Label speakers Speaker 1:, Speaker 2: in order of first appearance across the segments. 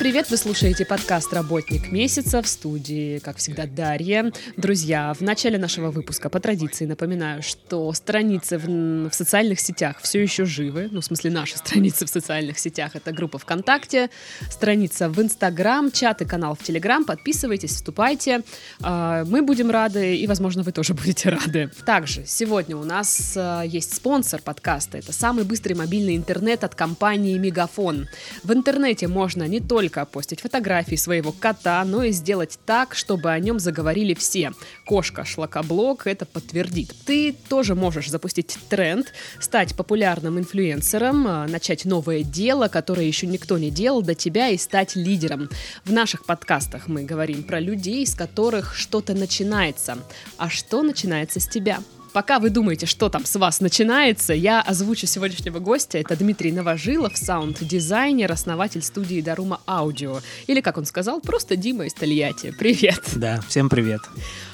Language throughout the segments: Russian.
Speaker 1: привет! Вы слушаете подкаст «Работник месяца» в студии, как всегда, Дарья. Друзья, в начале нашего выпуска по традиции напоминаю, что страницы в, в социальных сетях все еще живы. Ну, в смысле, наши страницы в социальных сетях. Это группа ВКонтакте, страница в Инстаграм, чат и канал в Телеграм. Подписывайтесь, вступайте. А, мы будем рады, и, возможно, вы тоже будете рады. Также сегодня у нас а, есть спонсор подкаста. Это самый быстрый мобильный интернет от компании Мегафон. В интернете можно не только только постить фотографии своего кота, но и сделать так, чтобы о нем заговорили все. Кошка Шлакоблок это подтвердит. Ты тоже можешь запустить тренд, стать популярным инфлюенсером, а, начать новое дело, которое еще никто не делал до тебя и стать лидером. В наших подкастах мы говорим про людей, с которых что-то начинается. А что начинается с тебя? Пока вы думаете, что там с вас начинается, я озвучу сегодняшнего гостя. Это Дмитрий Новожилов, саунд-дизайнер, основатель студии Дарума Аудио. Или, как он сказал, просто Дима из Тольятти. Привет.
Speaker 2: Да, всем привет.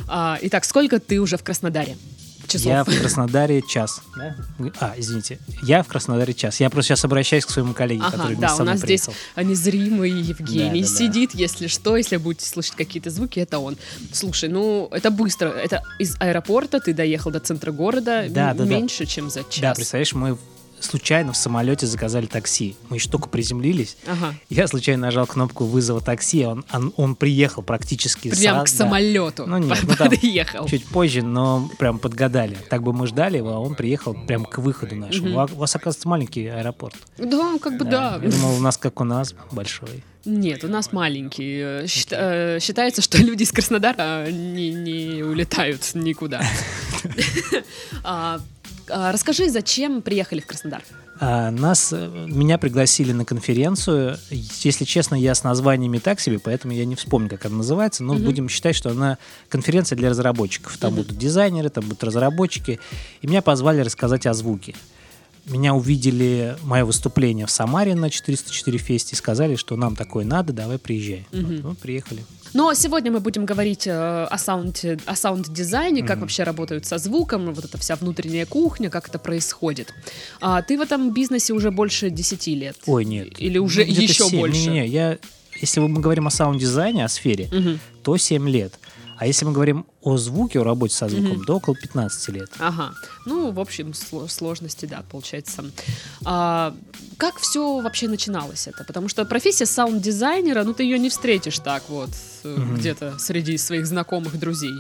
Speaker 1: А, итак, сколько ты уже в Краснодаре?
Speaker 2: Часов. Я в Краснодаре час. Да? А, извините. Я в Краснодаре час. Я просто сейчас обращаюсь к своему коллеге, ага, который
Speaker 1: да,
Speaker 2: у
Speaker 1: нас
Speaker 2: приехал.
Speaker 1: здесь незримый Евгений да, да, сидит, да. если что, если будете слышать какие-то звуки, это он. Слушай, ну, это быстро. Это из аэропорта ты доехал до центра города да, да, меньше, да. чем за час.
Speaker 2: Да, представляешь, мы случайно в самолете заказали такси. Мы еще только приземлились. Ага. Я случайно нажал кнопку вызова такси, он, он, он приехал практически
Speaker 1: Прям к самолету
Speaker 2: да. ну, нет, ну, подъехал. Чуть позже, но прям подгадали. Так бы мы ждали его, а он приехал прям к выходу нашему. Угу. У вас, оказывается, маленький аэропорт.
Speaker 1: Да, как бы да.
Speaker 2: да. Я думал, у нас как у нас большой.
Speaker 1: Нет, у нас маленький. Счита- э, считается, что люди из Краснодара не, не улетают никуда. А, расскажи, зачем приехали в Краснодар?
Speaker 2: А, нас, э, меня пригласили на конференцию. Если честно, я с названиями так себе, поэтому я не вспомню, как она называется, но угу. будем считать, что она конференция для разработчиков. Там угу. будут дизайнеры, там будут разработчики. И меня позвали рассказать о звуке. Меня увидели мое выступление в Самаре на 404 фесте и сказали, что нам такое надо, давай приезжай. Угу. Вот, ну, приехали.
Speaker 1: Но сегодня мы будем говорить э, о, саунде, о саунд-дизайне, как mm-hmm. вообще работают со звуком, вот эта вся внутренняя кухня, как это происходит. А ты в этом бизнесе уже больше 10 лет?
Speaker 2: Ой, нет.
Speaker 1: Или уже ну, еще 7. больше?
Speaker 2: Не-не-не, я, если мы говорим о саунд-дизайне, о сфере, mm-hmm. то 7 лет. А если мы говорим о звуке, о работе со звуком, mm-hmm. то около 15 лет.
Speaker 1: Ага. Ну, в общем, сложности, да, получается. А, как все вообще начиналось это? Потому что профессия саунд-дизайнера, ну, ты ее не встретишь так вот mm-hmm. где-то среди своих знакомых друзей.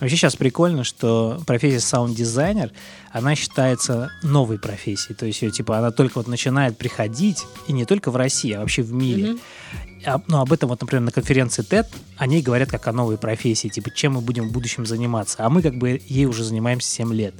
Speaker 2: Вообще сейчас прикольно, что профессия саунд-дизайнер, она считается новой профессией. То есть ее, типа, она только вот начинает приходить, и не только в России, а вообще в мире. Mm-hmm. Ну, об этом, вот, например, на конференции TED они говорят как о новой профессии, типа, чем мы будем в будущем заниматься. А мы как бы ей уже занимаемся 7 лет.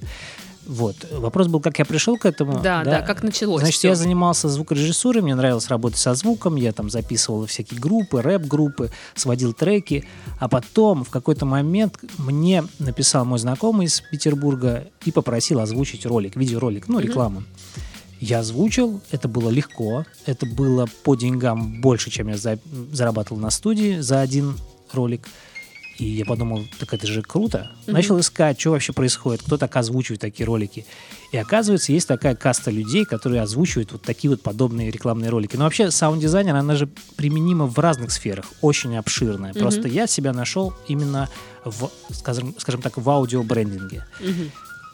Speaker 2: Вот. Вопрос был, как я пришел к этому.
Speaker 1: Да, да, да как началось.
Speaker 2: Значит, все. я занимался звукорежиссурой, мне нравилось работать со звуком, я там записывал всякие группы, рэп-группы, сводил треки, а потом в какой-то момент мне написал мой знакомый из Петербурга и попросил озвучить ролик, видеоролик, ну, рекламу. Mm-hmm. Я озвучил, это было легко, это было по деньгам больше, чем я за, зарабатывал на студии за один ролик. И я подумал, так это же круто. Mm-hmm. Начал искать, что вообще происходит, кто так озвучивает такие ролики. И оказывается, есть такая каста людей, которые озвучивают вот такие вот подобные рекламные ролики. Но вообще саунд-дизайнер, она же применима в разных сферах, очень обширная. Mm-hmm. Просто я себя нашел именно в, скажем, скажем так, в аудиобрендинге. Mm-hmm.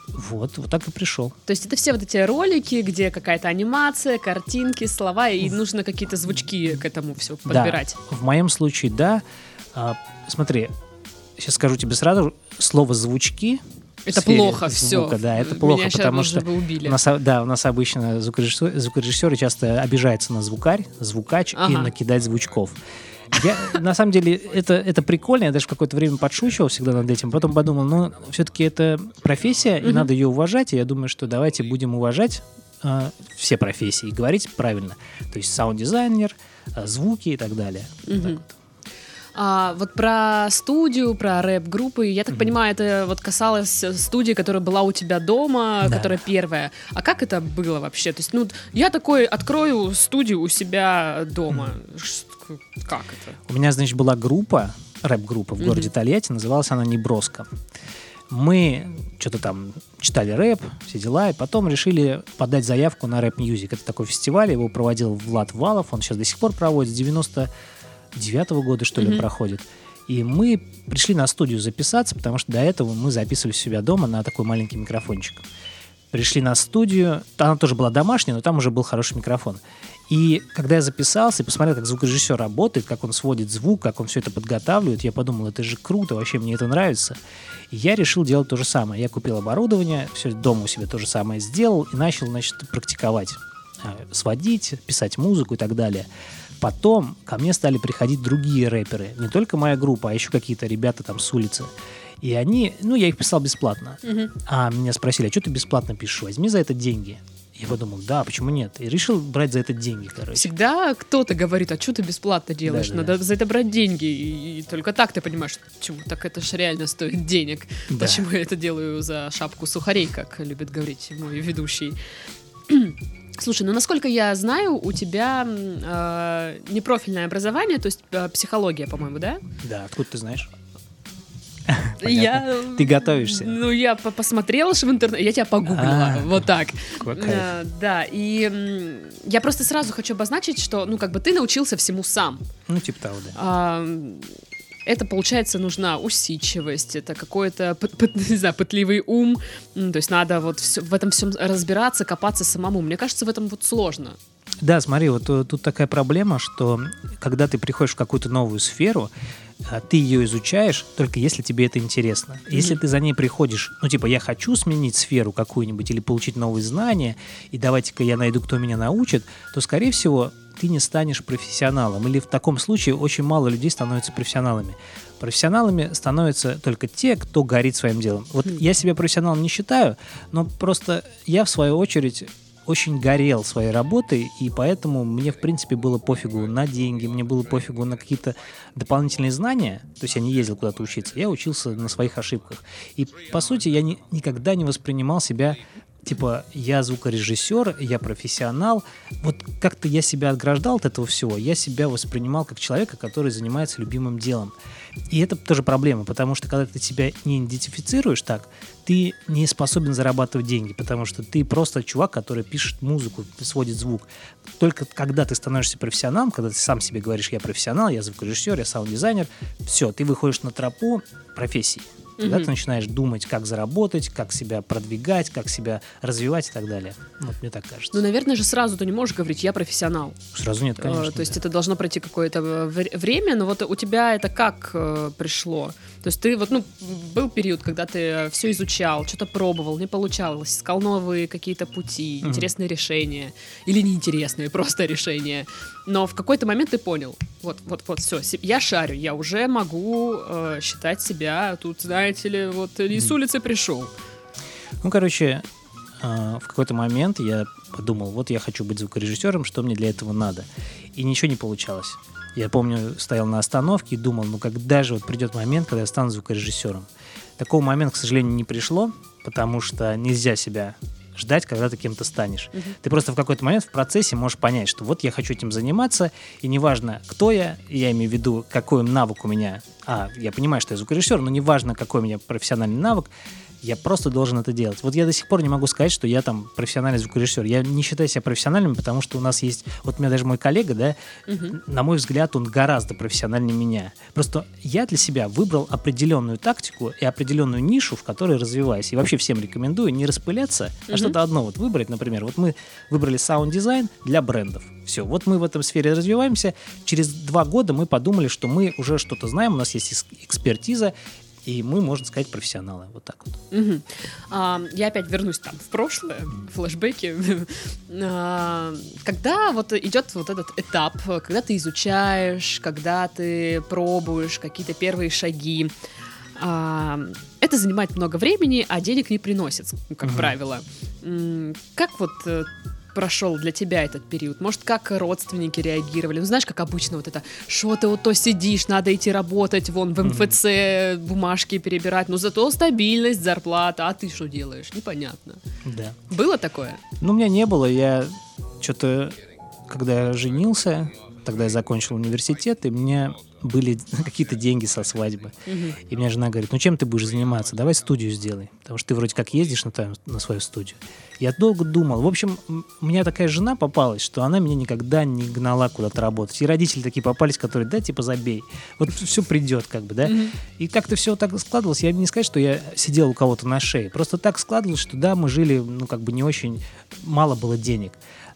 Speaker 2: Вот, вот так и пришел.
Speaker 1: То есть это все вот эти ролики, где какая-то анимация, картинки, слова, и нужно какие-то звучки к этому все подбирать.
Speaker 2: Да, в моем случае, да. А, смотри, сейчас скажу тебе сразу, слово «звучки»
Speaker 1: Это плохо,
Speaker 2: звука,
Speaker 1: все.
Speaker 2: Да, это плохо, Меня потому что
Speaker 1: убили.
Speaker 2: У нас, да, у нас обычно звукорежиссеры, звукорежиссеры часто обижаются на звукарь, звукач ага. и накидать звучков. Я, на самом деле, это, это прикольно. Я даже какое-то время подшучивал всегда над этим. Потом подумал, ну, все-таки это профессия, и надо ее уважать. И я думаю, что давайте будем уважать э, все профессии и говорить правильно. То есть саунд-дизайнер, э, звуки и так далее.
Speaker 1: Mm-hmm. Так вот. А, вот про студию, про рэп-группы, я так mm-hmm. понимаю, это вот касалось студии, которая была у тебя дома, да. которая первая. А как это было вообще? То есть, ну, я такой открою студию у себя дома. Mm-hmm. Как это?
Speaker 2: У меня, значит, была группа, рэп-группа в mm-hmm. городе Тольятти, называлась она «Неброска». Мы что-то там читали рэп, все дела, и потом решили подать заявку на рэп мьюзик. Это такой фестиваль, его проводил Влад Валов, он сейчас до сих пор проводит, с 99 -го года, что ли,
Speaker 1: Мгм.
Speaker 2: проходит. И мы пришли на студию записаться, потому что до этого мы записывали себя дома на такой маленький микрофончик. Пришли на студию, она тоже была домашняя, но там уже был хороший микрофон. И когда я записался и посмотрел, как звукорежиссер работает, как он сводит звук, как он все это подготавливает, я подумал, это же круто, вообще мне это нравится. И я решил делать то же самое. Я купил оборудование, все дома у себя то же самое сделал и начал, значит, практиковать. Э, Сводить, писать музыку и так далее. Потом ко мне стали приходить другие рэперы. Не только моя группа, а еще какие-то ребята там с улицы. И они, ну, я их писал бесплатно.
Speaker 1: Мгм.
Speaker 2: А меня спросили, а что ты бесплатно пишешь? Возьми за это деньги. Я подумал, да, почему нет? И решил брать за это деньги, короче.
Speaker 1: Всегда кто-то говорит, а что ты бесплатно делаешь?
Speaker 2: Да-да-да.
Speaker 1: Надо за это брать деньги. И, и только так ты понимаешь, почему так это же реально стоит денег.
Speaker 2: Да.
Speaker 1: Почему я это делаю за шапку сухарей, как любит говорить мой ведущий. Слушай, ну насколько я знаю, у тебя э, непрофильное образование, то есть э, психология, по-моему, да?
Speaker 2: Да, откуда ты знаешь?
Speaker 1: Я,
Speaker 2: Ты готовишься?
Speaker 1: Ну, я по- посмотрела же в интернете, я тебя погуглила,
Speaker 2: А.
Speaker 1: вот так. Э, Да, и я просто сразу хочу обозначить, что, ну, как бы ты научился всему сам.
Speaker 2: Ну, типа того, да.
Speaker 1: А, это, получается, нужна усидчивость, это какой-то, не знаю, пытливый ум, то есть надо вот в этом всем разбираться, копаться самому. Мне кажется, в этом вот сложно.
Speaker 2: Да, смотри, вот э, тут такая проблема, что когда ты приходишь в какую-то новую сферу, а, ты ее изучаешь только если тебе это интересно. Если ты за ней приходишь, ну типа я хочу сменить сферу какую-нибудь или получить новые знания, и давайте-ка я найду, кто меня научит, то, скорее всего, ты не станешь профессионалом. Или в таком случае очень мало людей становятся профессионалами. Профессионалами становятся только те, кто горит своим делом. Вот
Speaker 1: Хм.
Speaker 2: я себя профессионалом не считаю, но просто я, в свою очередь, очень горел своей работой, и поэтому мне, в принципе, было пофигу на деньги, мне было пофигу на какие-то дополнительные знания. То есть я не ездил куда-то учиться, я учился на своих ошибках. И, по сути, я ни- никогда не воспринимал себя типа, я звукорежиссер, я профессионал. Вот как-то я себя отграждал от этого всего. Я себя воспринимал как человека, который занимается любимым делом. И это тоже проблема, потому что когда ты себя не идентифицируешь так, ты не способен зарабатывать деньги, потому что ты просто чувак, который пишет музыку, сводит звук. Только когда ты становишься профессионалом, когда ты сам себе говоришь, я профессионал, я звукорежиссер, я саунд-дизайнер, все, ты выходишь на тропу профессии. Тогда
Speaker 1: Мгм.
Speaker 2: ты начинаешь думать, как заработать, как себя продвигать, как себя развивать и так далее. Вот мне так кажется.
Speaker 1: Ну, наверное же, сразу ты не можешь говорить, я профессионал.
Speaker 2: Сразу нет,
Speaker 1: Э,
Speaker 2: конечно.
Speaker 1: То есть это должно пройти какое-то э, вре- время, но вот у тебя это как э, пришло? То есть ты вот, ну, был период, когда ты все изучал, что-то пробовал, не получалось, искал новые какие-то пути,
Speaker 2: Мгм.
Speaker 1: интересные решения или неинтересные просто решения. Но в какой-то момент ты понял, вот, вот, вот, все, я шарю, я уже могу э, считать себя тут, знаете ли, вот не с
Speaker 2: Мгм.
Speaker 1: улицы пришел.
Speaker 2: Ну, короче, а, в какой-то момент я подумал, вот я хочу быть звукорежиссером, что мне для этого надо. И ничего не получалось. Я помню, стоял на остановке и думал, ну когда же вот придет момент, когда я стану звукорежиссером. Такого момента, к сожалению, не пришло, потому что нельзя себя ждать, когда ты кем-то станешь.
Speaker 1: Мгм.
Speaker 2: Ты просто в какой-то момент в процессе можешь понять, что вот я хочу этим заниматься, и неважно, кто я, я имею в виду, какой навык у меня. А, я понимаю, что я звукорежиссер, но неважно, какой у меня профессиональный навык, я просто должен это делать. Вот я до сих пор не могу сказать, что я там профессиональный звукорежиссер. Я не считаю себя профессиональным, потому что у нас есть... Вот у меня даже мой коллега, да,
Speaker 1: Мгм.
Speaker 2: на мой взгляд, он гораздо профессиональнее меня. Просто я для себя выбрал определенную тактику и определенную нишу, в которой развиваюсь. И вообще всем рекомендую не распыляться, а
Speaker 1: Мгм.
Speaker 2: что-то одно вот выбрать. Например, вот мы выбрали саунд-дизайн для брендов. Все, вот мы в этом сфере развиваемся. Через два года мы подумали, что мы уже что-то знаем, у нас есть экспертиза, и мы, можно сказать, профессионалы. Вот так вот.
Speaker 1: Мгм. А, я опять вернусь там в прошлое, флешбеки. А, Когда вот идет вот этот этап, когда ты изучаешь, когда ты пробуешь какие-то первые шаги, а, это занимает много времени, а денег не приносит, как
Speaker 2: Мгм.
Speaker 1: правило. Как вот э, прошел для тебя этот период? Может, как родственники реагировали? Ну, знаешь, как обычно вот это, что ты вот то сидишь, надо идти работать, вон в. МФЦ бумажки перебирать, но зато стабильность, зарплата, а ты что делаешь? Непонятно.
Speaker 2: Да.
Speaker 1: Было такое?
Speaker 2: Ну, у меня не было. Я что-то, когда я женился, тогда я закончил университет, и мне были какие-то деньги со свадьбы.
Speaker 1: Мгм.
Speaker 2: И меня жена говорит, ну чем ты будешь заниматься? Давай студию сделай. Потому что ты вроде как ездишь на, твою- на свою студию. Я долго думал. В общем, у меня такая жена попалась, что она меня никогда не гнала куда-то работать. И родители такие попались, которые, да, типа забей. Вот все придет как бы, да.
Speaker 1: Мгм.
Speaker 2: И как-то все так складывалось. Я не сказать, что я сидел у кого-то на шее. Просто так складывалось, что да, мы жили, ну, как бы не очень, мало было денег.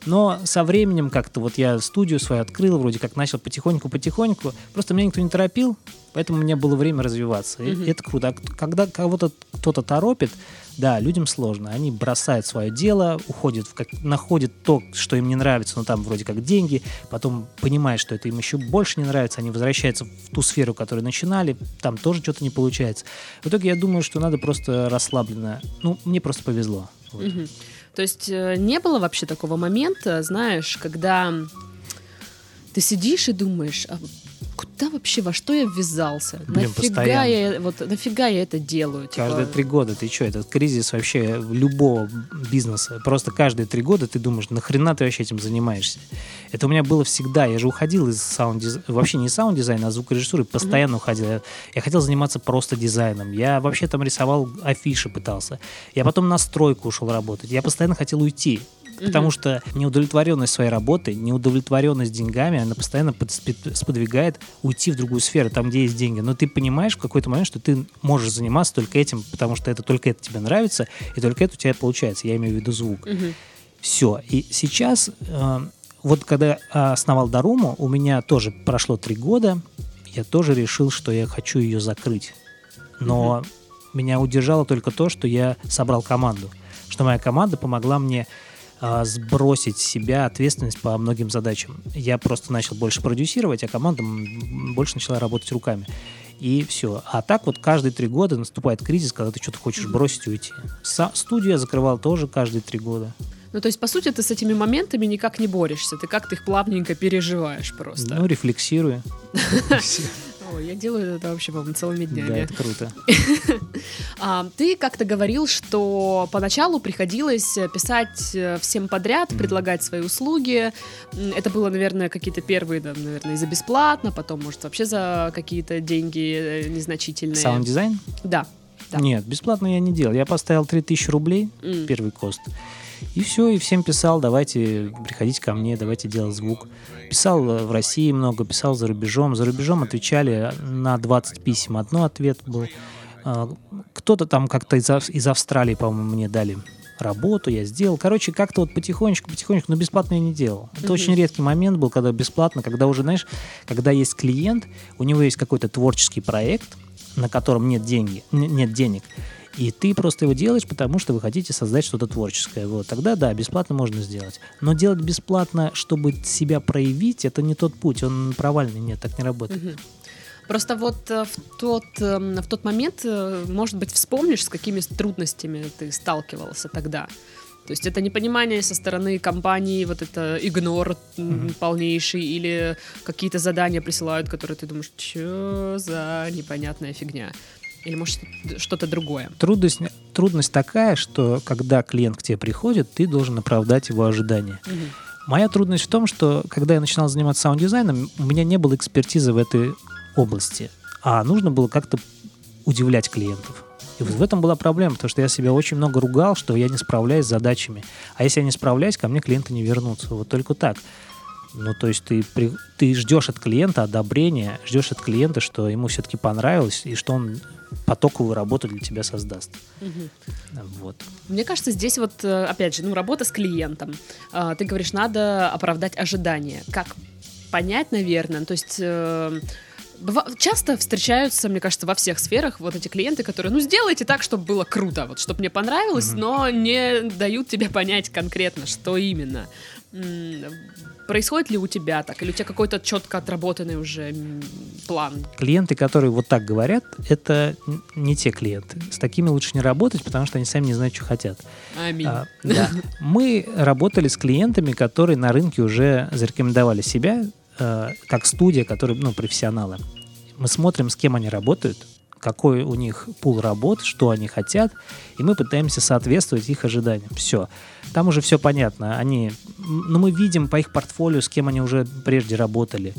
Speaker 2: Но со временем как-то вот я студию свою открыл, вроде как начал потихоньку-потихоньку. Просто меня никто не торопил, поэтому у меня было время развиваться. И это круто. А когда кого-то кто-то торопит, да, людям сложно. Они бросают свое дело, уходят, в как, находят то, что им не нравится, но там вроде как деньги, потом понимают, что это им еще больше не нравится, они возвращаются в ту сферу, которую начинали, там тоже что-то не получается. В итоге я думаю, что надо просто расслабленно. Ну, мне просто повезло. Вот.
Speaker 1: Мгм. То есть э, не было вообще такого момента, знаешь, когда ты сидишь и думаешь, а куда вообще, во что я ввязался?
Speaker 2: Блин,
Speaker 1: нафига
Speaker 2: постоянно.
Speaker 1: я, вот, нафига я это делаю? Типа,
Speaker 2: Каждые три года ты что, это кризис вообще любого бизнеса. Просто каждые три года ты думаешь, нахрена ты вообще этим занимаешься? Это у меня было всегда. Я же уходил из саунд вообще не из саунд-дизайна, а звукорежиссуры, постоянно уходил. Я, я хотел заниматься просто дизайном. Я вообще там рисовал афиши, пытался. Я потом на стройку ушел работать. Я постоянно хотел уйти. Потому что неудовлетворенность своей работой, неудовлетворенность деньгами, она постоянно под- сподвигает уйти в другую сферу, там, где есть деньги. Но ты понимаешь в какой-то момент, что ты можешь заниматься только этим, потому что это только это тебе нравится, и только это у тебя получается. Я имею в виду звук. Все. И сейчас, э, вот когда я основал Даруму, у меня тоже прошло три года, я тоже решил, что я хочу ее закрыть. Но меня удержало только то, что я собрал команду. Что моя команда помогла мне сбросить с себя ответственность по многим задачам. Я просто начал больше продюсировать, а команда больше начала работать руками. И все. А так вот каждые три года наступает кризис, когда ты что-то хочешь бросить и уйти. Са- студию я закрывал тоже каждые три года.
Speaker 1: Ну, то есть, по сути, ты с этими моментами никак не борешься, ты как-то их плавненько переживаешь просто.
Speaker 2: Ну, рефлексирую.
Speaker 1: Ой, я делаю это вообще, по-моему, целыми
Speaker 2: Да,
Speaker 1: днями.
Speaker 2: это круто.
Speaker 1: А, ты как-то говорил, что поначалу приходилось писать э, всем подряд, предлагать свои услуги. Это было, наверное, какие-то первые, да, наверное, за бесплатно, потом, может, вообще за какие-то деньги э, незначительные.
Speaker 2: Саунд-дизайн?
Speaker 1: Да. Да.
Speaker 2: Нет, бесплатно я не делал. Я поставил 3000 рублей,
Speaker 1: М.
Speaker 2: первый кост. И все, и всем писал, давайте приходите ко мне, давайте делать звук. Писал э, в России много, писал за рубежом. За рубежом отвечали на 20 писем. Одно ответ был. А, Кто-то там как-то из, из Австралии, по-моему, мне дали работу, я сделал. Короче, как-то вот потихонечку, потихонечку, но бесплатно я не делал. Это
Speaker 1: Мгм.
Speaker 2: очень редкий момент был, когда бесплатно, когда уже, знаешь, когда есть клиент, у него есть какой-то творческий проект, на котором нет, деньги, нет денег, и ты просто его делаешь, потому что вы хотите создать что-то творческое. Вот. Тогда да, бесплатно можно сделать. Но делать бесплатно, чтобы себя проявить, это не тот путь, он провальный, нет, так не работает.
Speaker 1: Мгм. Просто вот э, в тот, эм, в тот момент, э, может быть, вспомнишь, с какими трудностями ты сталкивался тогда. То есть это непонимание со стороны компании, вот это игнор
Speaker 2: Мгм.
Speaker 1: полнейший, или какие-то задания присылают, которые ты думаешь, что за непонятная фигня. Или может что-то другое.
Speaker 2: Трудность, трудность такая, что когда клиент к тебе приходит, ты должен оправдать его ожидания.
Speaker 1: Мгм.
Speaker 2: Моя трудность в том, что когда я начинал заниматься саунд-дизайном, у меня не было экспертизы в этой области, а нужно было как-то удивлять клиентов. И вот в этом была проблема, потому что я себя очень много ругал, что я не справляюсь с задачами. А если я не справляюсь, ко мне клиенты не вернутся. Вот только так. Ну, то есть ты, ты ждешь от клиента одобрения, ждешь от клиента, что ему все-таки понравилось, и что он потоковую работу для тебя создаст.
Speaker 1: Мгм.
Speaker 2: Вот.
Speaker 1: Мне кажется, здесь вот, э, опять же, ну, работа с клиентом. А, Ты говоришь, надо оправдать ожидания. Как понять, наверное? То есть... э, Часто встречаются, мне кажется, во всех сферах вот эти клиенты, которые, ну, сделайте так, чтобы было круто, вот, чтобы мне понравилось,
Speaker 2: Мгм.
Speaker 1: но не дают тебе понять конкретно, что именно. Происходит ли у тебя так? Или у тебя какой-то четко отработанный уже план?
Speaker 2: Клиенты, которые вот так говорят, это не те клиенты. С такими лучше не работать, потому что они сами не знают, что хотят.
Speaker 1: Аминь.
Speaker 2: А, да. Мы работали с клиентами, которые на рынке уже зарекомендовали себя э, как студия, которые, ну, профессионалы. Мы смотрим, с кем они работают, какой у них пул работ, что они хотят, и мы пытаемся соответствовать их ожиданиям. Все. Там уже все понятно. Они, ну, мы видим по их портфолио, с кем они уже прежде работали.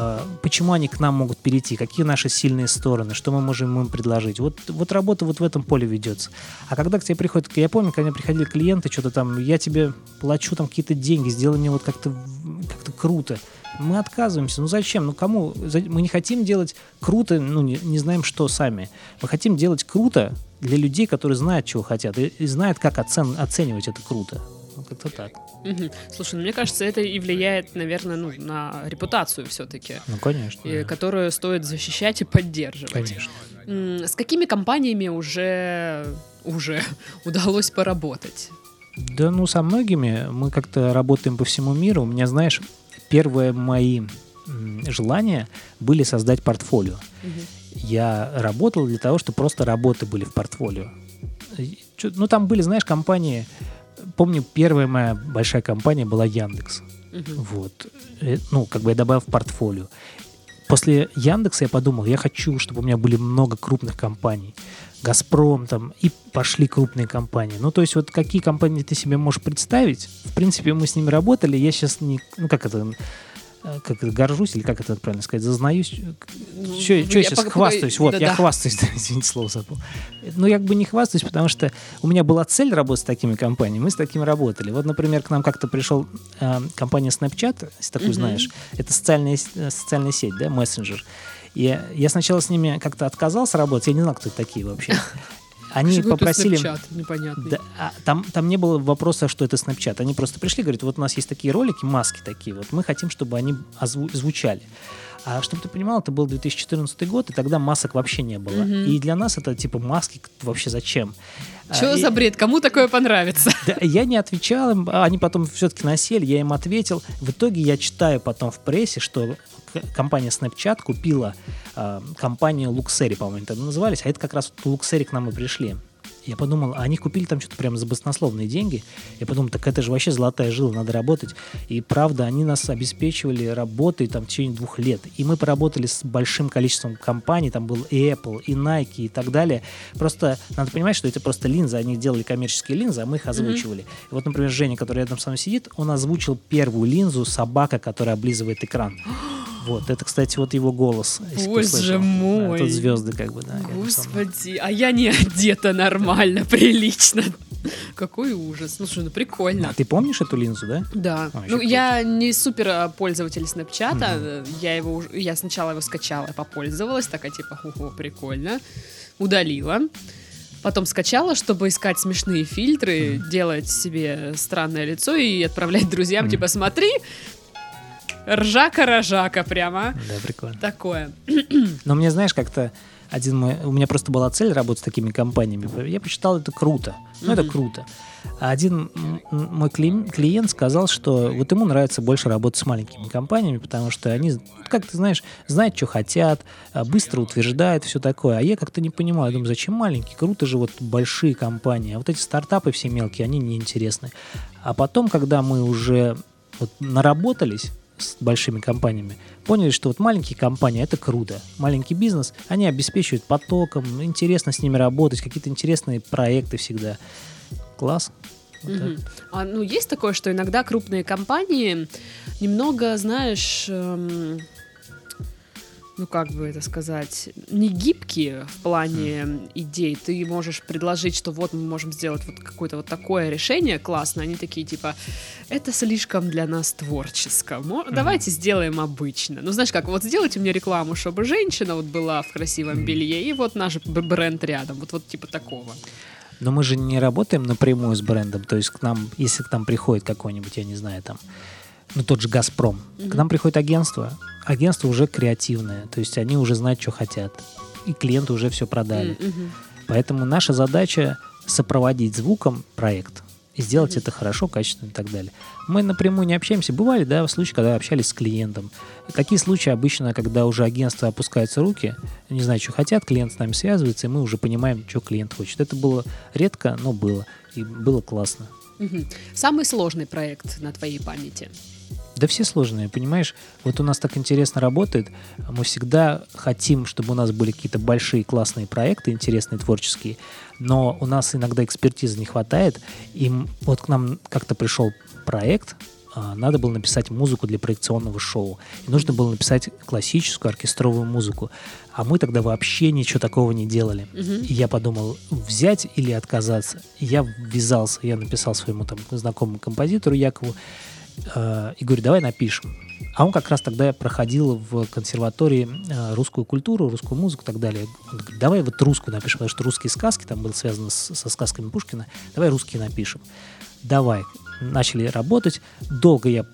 Speaker 2: а, почему они к нам могут перейти, какие наши сильные стороны, что мы можем им предложить. Вот, вот работа вот в этом поле ведется. А когда к тебе приходят, я помню, когда приходили клиенты, что-то там, я тебе плачу там какие-то деньги, сделай мне вот как-то как круто. Мы отказываемся. Ну зачем? Ну кому? Мы не хотим делать круто, ну не, не знаем, что сами. Мы хотим делать круто для людей, которые знают, чего хотят, и, и знают, как оцен, оценивать это круто. Ну, как-то так.
Speaker 1: Угу. Слушай, ну мне кажется, это и влияет, наверное, ну, на репутацию все-таки.
Speaker 2: Ну, конечно.
Speaker 1: И, да. Которую стоит защищать и поддерживать.
Speaker 2: Конечно.
Speaker 1: С какими компаниями уже, уже удалось поработать?
Speaker 2: Да, ну, со многими. Мы как-то работаем по всему миру. У меня, знаешь, первые мои желания были создать портфолио. Угу. Я работал для того, чтобы просто работы были в портфолио. Ну, там были, знаешь, компании, помню, первая моя большая компания была Яндекс. Угу. Вот. Э, ну, как бы я добавил в портфолио. После Яндекса я подумал, я хочу, чтобы у меня были много крупных компаний. Газпром там, и пошли крупные компании. Ну, то есть вот какие компании ты себе можешь представить? В принципе, мы с ними работали, я сейчас не... Ну, как это Э, как это, горжусь, или как это правильно сказать, зазнаюсь. Ну, что я, я сейчас пока, хвастаюсь? Вот, да, я да. хвастаюсь, извините, слово забыл. Ну, я как бы не хвастаюсь, потому что у меня была цель работать с такими компаниями, мы с такими работали. Вот, например, к нам как-то пришел э, компания Snapchat, если такую угу. знаешь, это социальная, э, социальная сеть, да, мессенджер. И я сначала с ними как-то отказался работать, я не знал, кто это такие вообще. Они попросили...
Speaker 1: Snapchat непонятный.
Speaker 2: Да, а, там, там не было вопроса, что это Snapchat. Они просто пришли, говорят, вот у нас есть такие ролики, маски такие, вот мы хотим, чтобы они озву- звучали. А чтобы ты понимал, это был 2014 год, и тогда масок вообще не было. Угу. И для нас это типа маски вообще зачем?
Speaker 1: Что а, за бред? Кому такое понравится?
Speaker 2: Да, я не отвечал им, а они потом все-таки насели, я им ответил. В итоге я читаю потом в прессе, что компания Snapchat купила э, компанию Luxury, по-моему, это назывались, а это как раз вот к нам и пришли. Я подумал, а они купили там что-то прям за баснословные деньги. Я подумал, так это же вообще золотая жила, надо работать. И правда, они нас обеспечивали работой там в течение двух лет. И мы поработали с большим количеством компаний, там был и Apple, и Nike, и так далее. Просто надо понимать, что это просто линзы, они делали коммерческие линзы, а мы их озвучивали. Mm-hmm. И вот, например, Женя, который рядом со мной сидит, он озвучил первую линзу «Собака, которая облизывает экран». Вот, это, кстати, вот его голос.
Speaker 1: Боже мой.
Speaker 2: Да, тут звезды как бы, да.
Speaker 1: Господи, а я не одета нормально, прилично. Какой ужас. Ну, слушай, ну прикольно.
Speaker 2: А ты помнишь эту линзу, да?
Speaker 1: Да. А, ну, я не супер пользователь Снапчата. Угу. Я его я сначала его скачала, попользовалась, такая типа, ого, прикольно. Удалила. Потом скачала, чтобы искать смешные фильтры, mm делать себе странное лицо и отправлять друзьям, mm типа, смотри, Ржака-рожака прямо.
Speaker 2: Да, прикольно.
Speaker 1: Такое.
Speaker 2: Но мне, знаешь, как-то один мой... У меня просто была цель работать с такими компаниями. Я посчитал это круто. Ну, это круто. А один мой клиент сказал, что вот ему нравится больше работать с маленькими компаниями, потому что они, как ты знаешь, знают, что хотят, а, быстро утверждают, все такое. А я как-то не понимаю, думаю, зачем маленькие? Круто же вот большие компании. А вот эти стартапы все мелкие, они неинтересны. А потом, когда мы уже вот наработались, с большими компаниями, поняли, что вот маленькие компании это круто. Маленький бизнес, они обеспечивают потоком, интересно с ними работать, какие-то интересные проекты всегда. Класс.
Speaker 1: Вот угу. А ну есть такое, что иногда крупные компании немного, знаешь, эм, ну как бы это сказать, не гибкие в плане mm. идей. Ты можешь предложить, что вот мы можем сделать вот какое-то вот такое решение классное. Они такие типа, это слишком для нас творческо. Mm. Давайте сделаем обычно. Ну знаешь как, вот сделайте мне рекламу, чтобы женщина вот была в красивом белье, и вот наш бренд рядом. Вот, вот типа такого.
Speaker 2: Но мы же не работаем напрямую с брендом. То есть к нам, если к нам приходит какой-нибудь, я не знаю, там, ну тот же Газпром, mm-hmm. к нам приходит агентство, агентство уже креативное, то есть они уже знают, что хотят, и клиенты уже все продали. Mm-hmm. Поэтому наша задача сопроводить звуком проект и сделать mm-hmm. это хорошо, качественно и так далее. Мы напрямую не общаемся. Бывали, да, случаи, когда общались с клиентом. Такие случаи обычно, когда уже агентство опускаются руки, не знаю, что хотят, клиент с нами связывается, и мы уже понимаем, что клиент хочет. Это было редко, но было. И было классно.
Speaker 1: Угу. Самый сложный проект на твоей памяти?
Speaker 2: Да все сложные, понимаешь? Вот у нас так интересно работает. Мы всегда хотим, чтобы у нас были какие-то большие классные проекты, интересные, творческие, но у нас иногда экспертизы не хватает. И вот к нам как-то пришел проект, а, надо было написать музыку для проекционного шоу. И нужно было написать классическую оркестровую музыку. А мы тогда вообще ничего такого не делали.
Speaker 1: Мгм.
Speaker 2: И я подумал, взять или отказаться. И я ввязался, я написал своему там знакомому композитору Якову и говорю, давай напишем. А он как раз тогда проходил в консерватории э, русскую культуру, русскую музыку и так далее. Он говорит, давай вот русскую напишем, потому что русские сказки, там было связано со сказками Пушкина, давай русские напишем. Давай. Начали работать. Долго я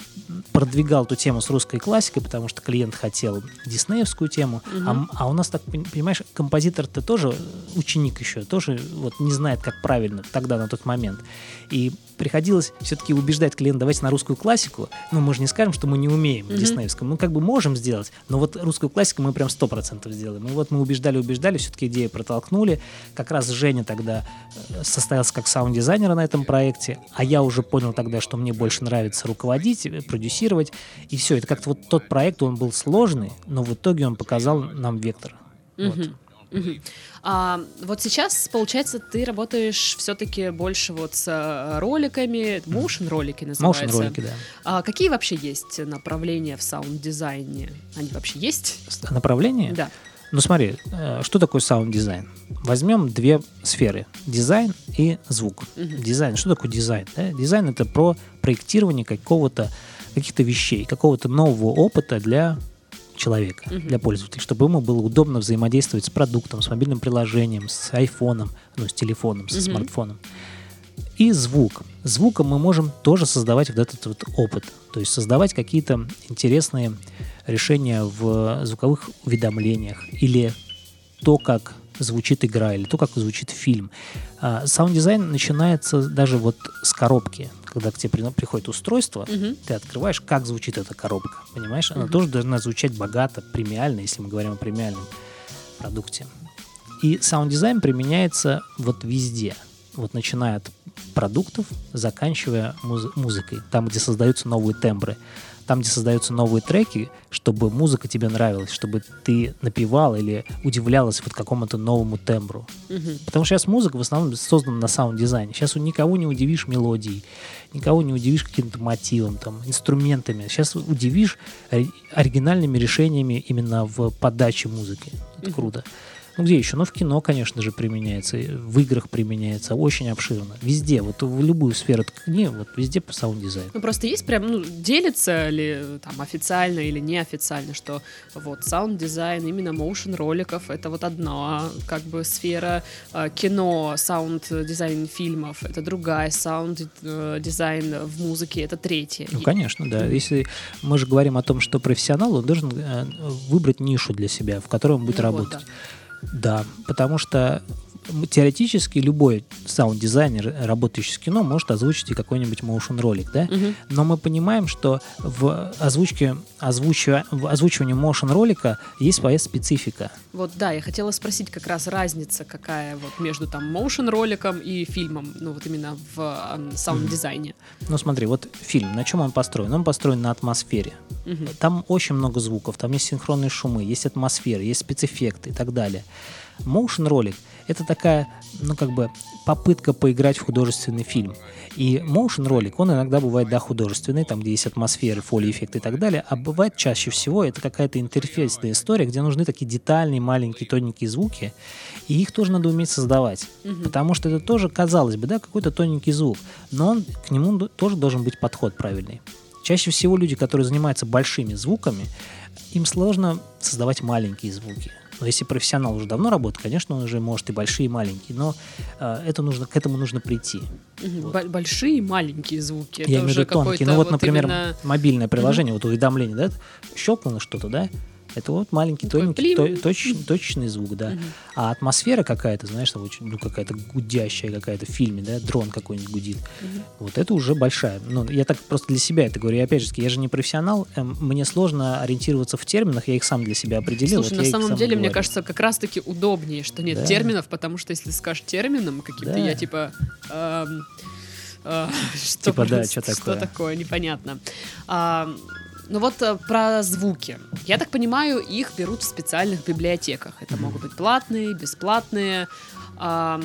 Speaker 2: продвигал эту тему с русской классикой, потому что клиент хотел диснеевскую тему. А, м- а у нас так, пон- понимаешь, композитор-то тоже ученик еще, тоже вот не знает, как правильно тогда, на тот момент. И приходилось все-таки убеждать клиента, давайте на русскую классику. Ну, мы же не скажем, что мы не умеем диснеевскую. Мы как бы можем сделать, но вот русскую классику мы прям 100% сделаем. И вот мы убеждали, убеждали, все-таки идею протолкнули. Как раз Женя тогда э, состоялся как саунд-дизайнер на этом проекте, а я уже понял тогда, что мне больше нравится руководить, э, продюсировать. И все, это как-то вот тот проект, он был сложный, но в итоге он показал нам вектор. Вот.
Speaker 1: Мгм. А, вот сейчас, получается, ты работаешь все-таки больше вот с э, роликами, motion ролики называются.
Speaker 2: Motion ролики, да.
Speaker 1: А какие вообще есть направления в саунд-дизайне? Они вообще есть?
Speaker 2: Направление?
Speaker 1: Да.
Speaker 2: Ну смотри, э, что такое саунд-дизайн? Возьмем две сферы. Дизайн и звук.
Speaker 1: Мгм.
Speaker 2: Дизайн. Что такое дизайн? да? Дизайн это про проектирование какого-то, каких-то вещей, какого-то нового опыта для человека,
Speaker 1: Мгм.
Speaker 2: для пользователя, чтобы ему было удобно взаимодействовать с продуктом, с мобильным приложением, с айфоном, ну, с телефоном, со
Speaker 1: Мгм.
Speaker 2: смартфоном. И звук. Звуком мы можем тоже создавать вот этот вот опыт. То есть создавать какие-то интересные решения в звуковых уведомлениях или то, как звучит игра, или то, как звучит фильм. А, Саунд-дизайн начинается даже вот с коробки. Когда к тебе при- приходит устройство,
Speaker 1: Мгм.
Speaker 2: ты открываешь, как звучит эта коробка. Понимаешь? Она
Speaker 1: Мгм.
Speaker 2: тоже должна звучать богато, премиально, если мы говорим о премиальном продукте. И саунд-дизайн применяется вот везде. Вот начиная от продуктов, заканчивая муз- музыкой. Там, где создаются новые тембры. Там, где создаются новые треки, чтобы музыка тебе нравилась, чтобы ты напевал или удивлялась вот какому-то новому тембру.
Speaker 1: Мгм.
Speaker 2: Потому что сейчас музыка в основном создана на саунд-дизайне. Сейчас никого не удивишь мелодией, никого не удивишь каким-то мотивом, там, инструментами. Сейчас удивишь ори- оригинальными решениями именно в подаче музыки. Это
Speaker 1: Мгм.
Speaker 2: круто. Ну где еще? Ну в кино, конечно же, применяется, в играх применяется, очень обширно. Везде, вот в любую сферу ткни, вот везде по саунд-дизайну.
Speaker 1: Ну, просто есть прям, ну, делится ли там официально или неофициально, что вот саунд-дизайн именно motion роликов это вот одна как бы сфера, а, кино, саунд-дизайн фильмов это другая, саунд-дизайн в музыке это третья.
Speaker 2: Ну, конечно, да. Если мы же говорим о том, что профессионал, он должен э, выбрать нишу для себя, в которой он будет
Speaker 1: Ну вот,
Speaker 2: работать. Да, потому что теоретически любой саунд-дизайнер, работающий с кино, может озвучить и какой-нибудь motion ролик, да?
Speaker 1: Мгм.
Speaker 2: Но мы понимаем, что в озвучке, озвучивая, в озвучивании motion ролика есть своя специфика.
Speaker 1: Вот, да, я хотела спросить как раз разница какая вот между там моушен роликом и фильмом, ну вот именно в саунд-дизайне.
Speaker 2: Ну смотри, вот фильм, на чем он построен? Он построен на атмосфере.
Speaker 1: Мгм.
Speaker 2: Там очень много звуков, там есть синхронные шумы, есть атмосфера, есть спецэффекты и так далее. Motion ролик — это такая, ну как бы, попытка поиграть в художественный фильм. И motion ролик, он иногда бывает, да, художественный, там, где есть атмосферы, фоли, эффекты и так далее, а бывает чаще всего это какая-то интерфейсная история, где нужны такие детальные, маленькие, тоненькие звуки, и их тоже надо уметь создавать.
Speaker 1: Мгм.
Speaker 2: Потому что это тоже, казалось бы, да, какой-то тоненький звук, но он, к нему тоже должен быть подход правильный. Чаще всего люди, которые занимаются большими звуками, им сложно создавать маленькие звуки. Но если профессионал уже давно работает, конечно, он уже может и большие, и маленькие, но э, это нужно, к этому нужно прийти. Вот.
Speaker 1: Бо- Большие и маленькие звуки.
Speaker 2: Я имею в виду тонкие. Ну вот, например,
Speaker 1: именно-
Speaker 2: мобильное приложение, вот уведомление, да, щелкнуло что-то, да, это вот маленький, тоненький, то- точ- точечный звук, да.
Speaker 1: Мгм.
Speaker 2: А атмосфера какая-то, знаешь, там очень, ну, какая-то гудящая какая-то в фильме, да, дрон какой-нибудь гудит.
Speaker 1: Мгм.
Speaker 2: Вот это уже большая. Ну, я так просто для себя это говорю. И опять же, я же не профессионал, эм, мне сложно ориентироваться в терминах, я их сам для себя определил.
Speaker 1: Слушай,
Speaker 2: вот
Speaker 1: на самом деле, мне кажется, как раз-таки удобнее, что нет
Speaker 2: Да.
Speaker 1: терминов, потому что если скажешь термином каким-то,
Speaker 2: Да.
Speaker 1: я типа... эм, э, что,
Speaker 2: Типа, да,
Speaker 1: что
Speaker 2: такое?
Speaker 1: такое, непонятно. А, ну вот э, про звуки. Я так понимаю, их берут в специальных библиотеках. Это могут быть платные, бесплатные. Ам,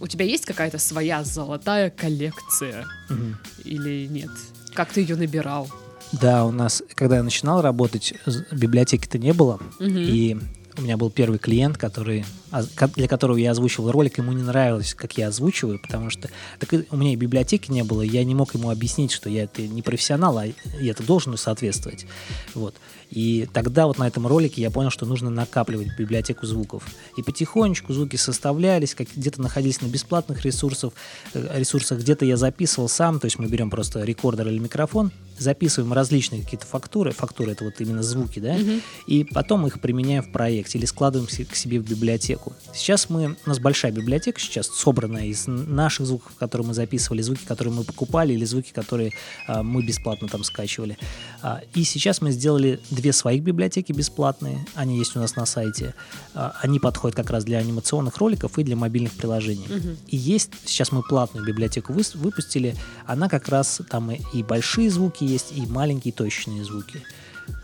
Speaker 1: у тебя есть какая-то своя золотая коллекция
Speaker 2: Мгм.
Speaker 1: или нет? Как ты ее набирал?
Speaker 2: Да, у нас, когда я начинал работать, библиотеки-то не было,
Speaker 1: Мгм.
Speaker 2: и у меня был первый клиент, который, а, для которого я озвучивал ролик, ему не нравилось, как я озвучиваю, потому что так у меня и библиотеки не было, я не мог ему объяснить, что я это не профессионал, а я это должен соответствовать. Вот. И тогда вот на этом ролике я понял, что нужно накапливать библиотеку звуков. И потихонечку звуки составлялись, как где-то находились на бесплатных ресурсах, э, ресурсах, где-то я записывал сам, то есть мы берем просто рекордер или микрофон, записываем различные какие-то фактуры, фактуры это вот именно звуки, да,
Speaker 1: Мгм.
Speaker 2: и потом их применяем в проекте или складываем к себе в библиотеку. Сейчас мы, у нас большая библиотека сейчас, собранная из наших звуков, которые мы записывали, звуки, которые мы покупали, или звуки, которые а, мы бесплатно там скачивали. А, и сейчас мы сделали две своих библиотеки бесплатные, они есть у нас на сайте. А, они подходят как раз для анимационных роликов и для мобильных приложений.
Speaker 1: Мгм.
Speaker 2: И есть, сейчас мы платную библиотеку выс- выпустили, она как раз там и, и большие звуки есть, и маленькие точечные звуки.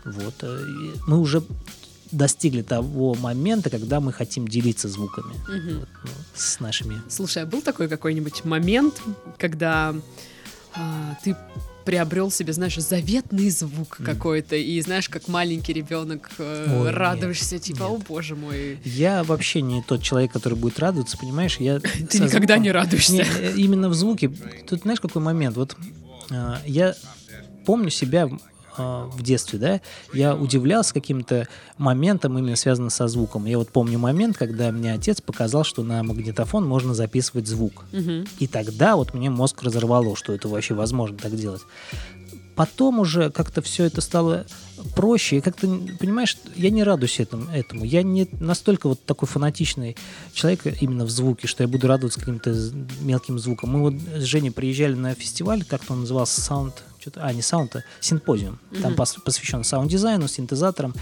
Speaker 2: Вот. э, и Мы уже достигли того момента, когда мы хотим делиться звуками
Speaker 1: Мгм.
Speaker 2: вот, ну, с нашими.
Speaker 1: Слушай, а был такой какой-нибудь момент, когда а, ты приобрел себе, знаешь, заветный звук
Speaker 2: Мгм.
Speaker 1: какой-то, и знаешь, как маленький ребенок э,
Speaker 2: Ой, нет,
Speaker 1: радуешься, типа,
Speaker 2: нет.
Speaker 1: о боже мой,
Speaker 2: Я вообще не тот человек, который будет радоваться, понимаешь? Я
Speaker 1: ты никогда
Speaker 2: звуком-
Speaker 1: не радуешься.
Speaker 2: Не, э, именно в звуке. Тут знаешь, какой момент? Вот а, я помню себя а, в детстве, да, я удивлялся каким-то моментом, именно связанным со звуком. Я вот помню момент, когда мне отец показал, что на магнитофон можно записывать звук.
Speaker 1: Мгм.
Speaker 2: И тогда вот мне мозг разорвало, что это вообще возможно так делать. Потом уже как-то все это стало проще. И как-то, понимаешь, я не радуюсь этому. этому. Я не настолько вот такой фанатичный человек именно в звуке, что я буду радоваться каким-то мелким звуком. Мы вот с Женей приезжали на фестиваль, как-то он назывался, саунд, что-то, а, не саунд, а симпозиум. Там
Speaker 1: Мгм.
Speaker 2: пос- посвящен саунд-дизайну, синтезаторам.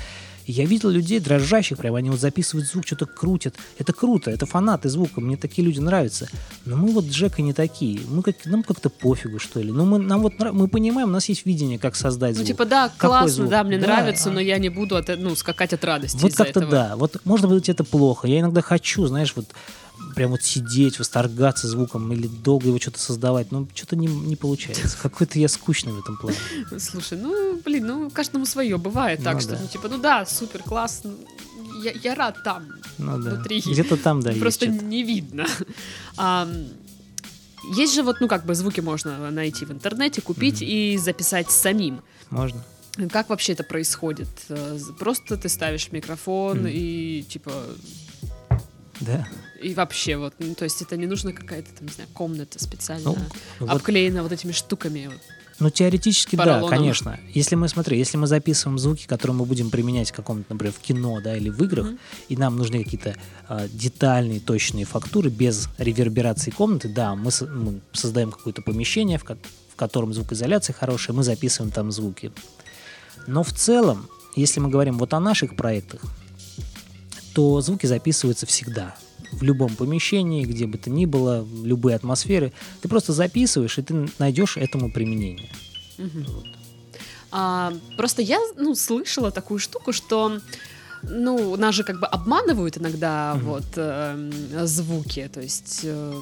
Speaker 2: И я видел людей дрожащих, прям они вот записывают звук, что-то крутят. Это круто, это фанаты звука, мне такие люди нравятся. Но мы вот с Жекой не такие. Мы как, нам как-то пофигу, что ли. Ну, мы, нам вот, мы понимаем, у нас есть видение, как создать
Speaker 1: Ну,
Speaker 2: звук.
Speaker 1: типа, да,
Speaker 2: Какой
Speaker 1: классно,
Speaker 2: звук?
Speaker 1: да, мне
Speaker 2: Да,
Speaker 1: нравится,
Speaker 2: а-
Speaker 1: но я не буду от, ну, скакать от радости
Speaker 2: Вот как-то
Speaker 1: этого.
Speaker 2: да. Вот может быть это плохо. Я иногда хочу, знаешь, вот прям вот сидеть, восторгаться звуком или долго его что-то создавать. Но что-то не, не получается. Какой-то я скучный в этом плане.
Speaker 1: Слушай, ну, блин, ну, каждому свое. Бывает так,
Speaker 2: Ну,
Speaker 1: что,
Speaker 2: да.
Speaker 1: ну, типа, ну да, супер, классно. Я, я рад там,
Speaker 2: Ну да.
Speaker 1: Внутри.
Speaker 2: Где-то там, да,
Speaker 1: просто не видно. Ам, есть же вот, ну, как бы звуки можно найти в интернете, купить
Speaker 2: Мгм.
Speaker 1: и записать самим.
Speaker 2: Можно.
Speaker 1: Как вообще это происходит? Э, Просто ты ставишь микрофон
Speaker 2: Мгм.
Speaker 1: и, типа,
Speaker 2: Да.
Speaker 1: И вообще вот, ну, то есть это не нужно какая-то, там, не знаю, комната специально
Speaker 2: Ну, вот
Speaker 1: обклеена вот этими штуками. вот.
Speaker 2: Ну, теоретически, да,
Speaker 1: поролоном.
Speaker 2: конечно. Если мы, смотри, если мы записываем звуки, которые мы будем применять в каком-то, например, в кино, да, или в играх,
Speaker 1: Мгм.
Speaker 2: и нам нужны какие-то а, детальные, точные фактуры без реверберации комнаты, да, мы, со- мы создаем какое-то помещение, в, ко- в котором звукоизоляция хорошая, мы записываем там звуки. Но в целом, если мы говорим вот о наших проектах, то звуки записываются всегда. В любом помещении, где бы то ни было, в любые атмосферы. Ты просто записываешь, и ты найдешь этому применение.
Speaker 1: Мгм. А, просто я, ну, слышала такую штуку, что ну, нас же как бы обманывают иногда
Speaker 2: Мгм.
Speaker 1: вот эм, звуки, то есть э,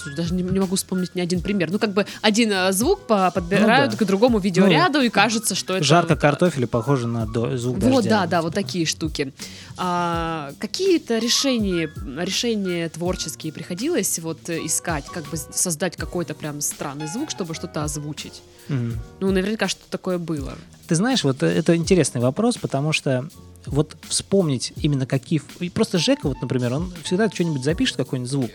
Speaker 1: слушай, даже не, не могу вспомнить ни один пример. Ну, как бы один э, звук по- подбирают
Speaker 2: Ну да.
Speaker 1: к другому видеоряду, и кажется, что это...
Speaker 2: Жарко картофеля похоже на до- звук
Speaker 1: Вот,
Speaker 2: дождя.
Speaker 1: да, да, вот такие штуки. А, какие-то решения, решения творческие приходилось вот искать, как бы создать какой-то прям странный звук, чтобы что-то озвучить?
Speaker 2: Мгм.
Speaker 1: Ну, наверняка что такое было.
Speaker 2: Ты знаешь, вот э, это интересный вопрос, потому что вот вспомнить именно какие... и Просто Жека, вот, например, он всегда что-нибудь запишет, какой-нибудь звук,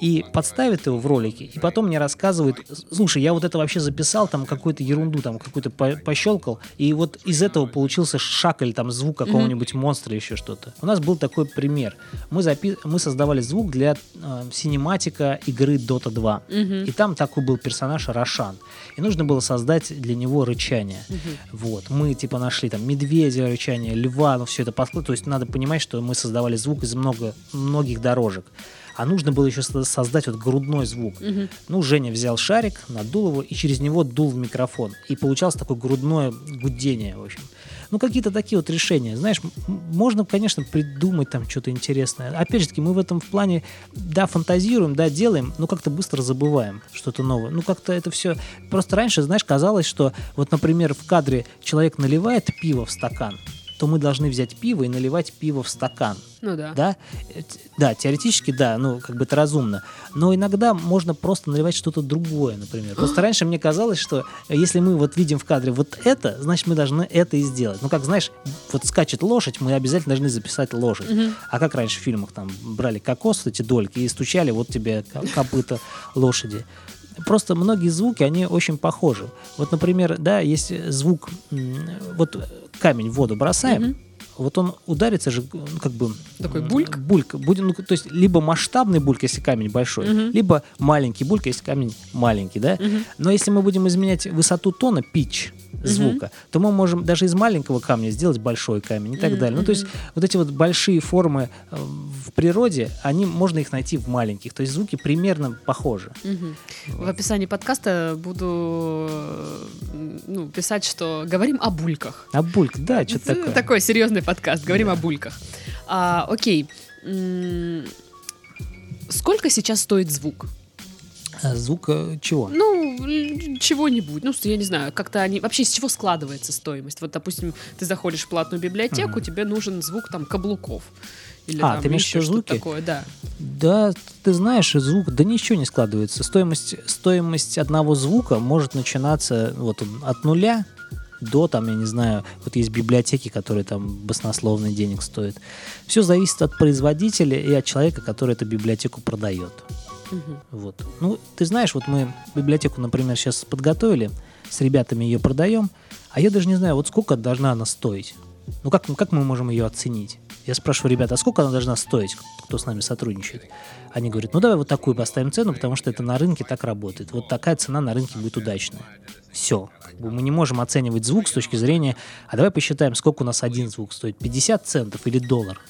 Speaker 2: и подставит его в ролике, и потом мне рассказывает, слушай, я вот это вообще записал, там какую-то ерунду, там какую-то по- пощелкал, и вот из этого получился шаг или там звук какого-нибудь монстра или еще что-то. У нас был такой пример. Мы, запи- мы создавали звук для э, синематика игры Dota 2.
Speaker 1: Мгм.
Speaker 2: И там такой был персонаж Рошан. И нужно было создать для него рычание.
Speaker 1: Мгм.
Speaker 2: Вот. Мы типа нашли там медведя рычание, льва, ну все это подклад. То есть надо понимать, что мы создавали звук из много, многих дорожек. А нужно было еще со- создать вот грудной звук.
Speaker 1: Мгм.
Speaker 2: Ну, Женя взял шарик, надул его и через него дул в микрофон. И получалось такое грудное гудение, в общем. Ну, какие-то такие вот решения. Знаешь, можно, конечно, придумать там что-то интересное. Опять же таки, мы в этом в плане, да, фантазируем, да, делаем, но как-то быстро забываем что-то новое. Ну, как-то это все... Просто раньше, знаешь, казалось, что вот, например, в кадре человек наливает пиво в стакан, то мы должны взять пиво и наливать пиво в стакан.
Speaker 1: Ну да.
Speaker 2: Да? Да, теоретически, да, ну, как бы это разумно. Но иногда можно просто наливать что-то другое, например. Просто раньше мне казалось, что если мы вот видим в кадре вот это, значит, мы должны это и сделать. Ну, как, знаешь, вот скачет лошадь, мы обязательно должны записать лошадь.
Speaker 1: Мгм.
Speaker 2: А как раньше в фильмах там брали кокос, эти дольки, и стучали, вот тебе ко- копыта лошади. Просто многие звуки, они очень похожи. Вот, например, да, есть звук, вот камень в воду бросаем,
Speaker 1: Мгм.
Speaker 2: вот он ударится же, ну, как бы...
Speaker 1: Такой бульк?
Speaker 2: Бульк. Будет, ну, то есть, либо масштабный бульк, если камень большой,
Speaker 1: Мгм.
Speaker 2: либо маленький бульк, если камень маленький, да?
Speaker 1: Мгм.
Speaker 2: Но если мы будем изменять высоту тона, пич звука, то мы можем даже из маленького камня сделать большой камень и так
Speaker 1: Мгм,
Speaker 2: далее. Ну, то есть, вот эти вот большие формы э, в природе, они, можно их найти в маленьких. То есть, звуки примерно похожи.
Speaker 1: Мгм. В описании подкаста буду э, ну, писать, что говорим о бульках.
Speaker 2: А бульк, да, что-то такое.
Speaker 1: Такой серьезный подкаст, говорим
Speaker 2: Да.
Speaker 1: о бульках. А, окей. Сколько сейчас стоит звук?
Speaker 2: А Звук э, чего?
Speaker 1: Ну, чего-нибудь. Ну, я не знаю, как-то они... Вообще, из чего складывается стоимость? Вот, допустим, ты заходишь в платную библиотеку,
Speaker 2: Мгм.
Speaker 1: тебе нужен звук там каблуков. Или,
Speaker 2: А,
Speaker 1: там
Speaker 2: ты имеешь
Speaker 1: еще
Speaker 2: звуки?
Speaker 1: такое, да.
Speaker 2: Да, ты знаешь, звук, да ничего не складывается. Стоимость, стоимость одного звука может начинаться вот от нуля до, там, я не знаю, вот есть библиотеки, которые там баснословный денег стоят. Все зависит от производителя и от человека, который эту библиотеку продает.
Speaker 1: Мгм.
Speaker 2: Вот. Ну, ты знаешь, вот мы библиотеку, например, сейчас подготовили, с ребятами ее продаем, а я даже не знаю, вот сколько должна она стоить. Ну, как, как мы можем ее оценить? Я спрашиваю ребята, а сколько она должна стоить, кто с нами сотрудничает? Они говорят, ну давай вот такую поставим цену, потому что это на рынке так работает. Вот такая цена на рынке будет удачная. Все. Мы не можем оценивать звук с точки зрения, а давай посчитаем, сколько у нас один звук стоит, 50 центов или доллар.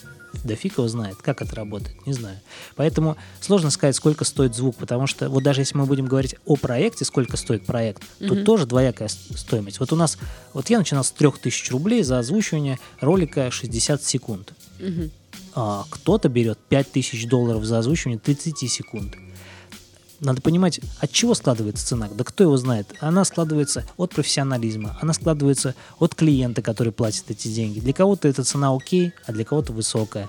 Speaker 2: Да фиг его знает, как это работает, не знаю. Поэтому сложно сказать, сколько стоит звук, потому что вот даже если мы будем говорить о проекте, сколько стоит проект,
Speaker 1: Мгм.
Speaker 2: тут тоже двоякая стоимость. Вот у нас, вот я начинал с 3000 рублей за озвучивание ролика 60 секунд.
Speaker 1: Мгм.
Speaker 2: А кто-то берет 5000 долларов за озвучивание 30 секунд. Надо понимать, от чего складывается цена. Да кто его знает? Она складывается от профессионализма, она складывается от клиента, который платит эти деньги. Для кого-то эта цена окей, а для кого-то высокая.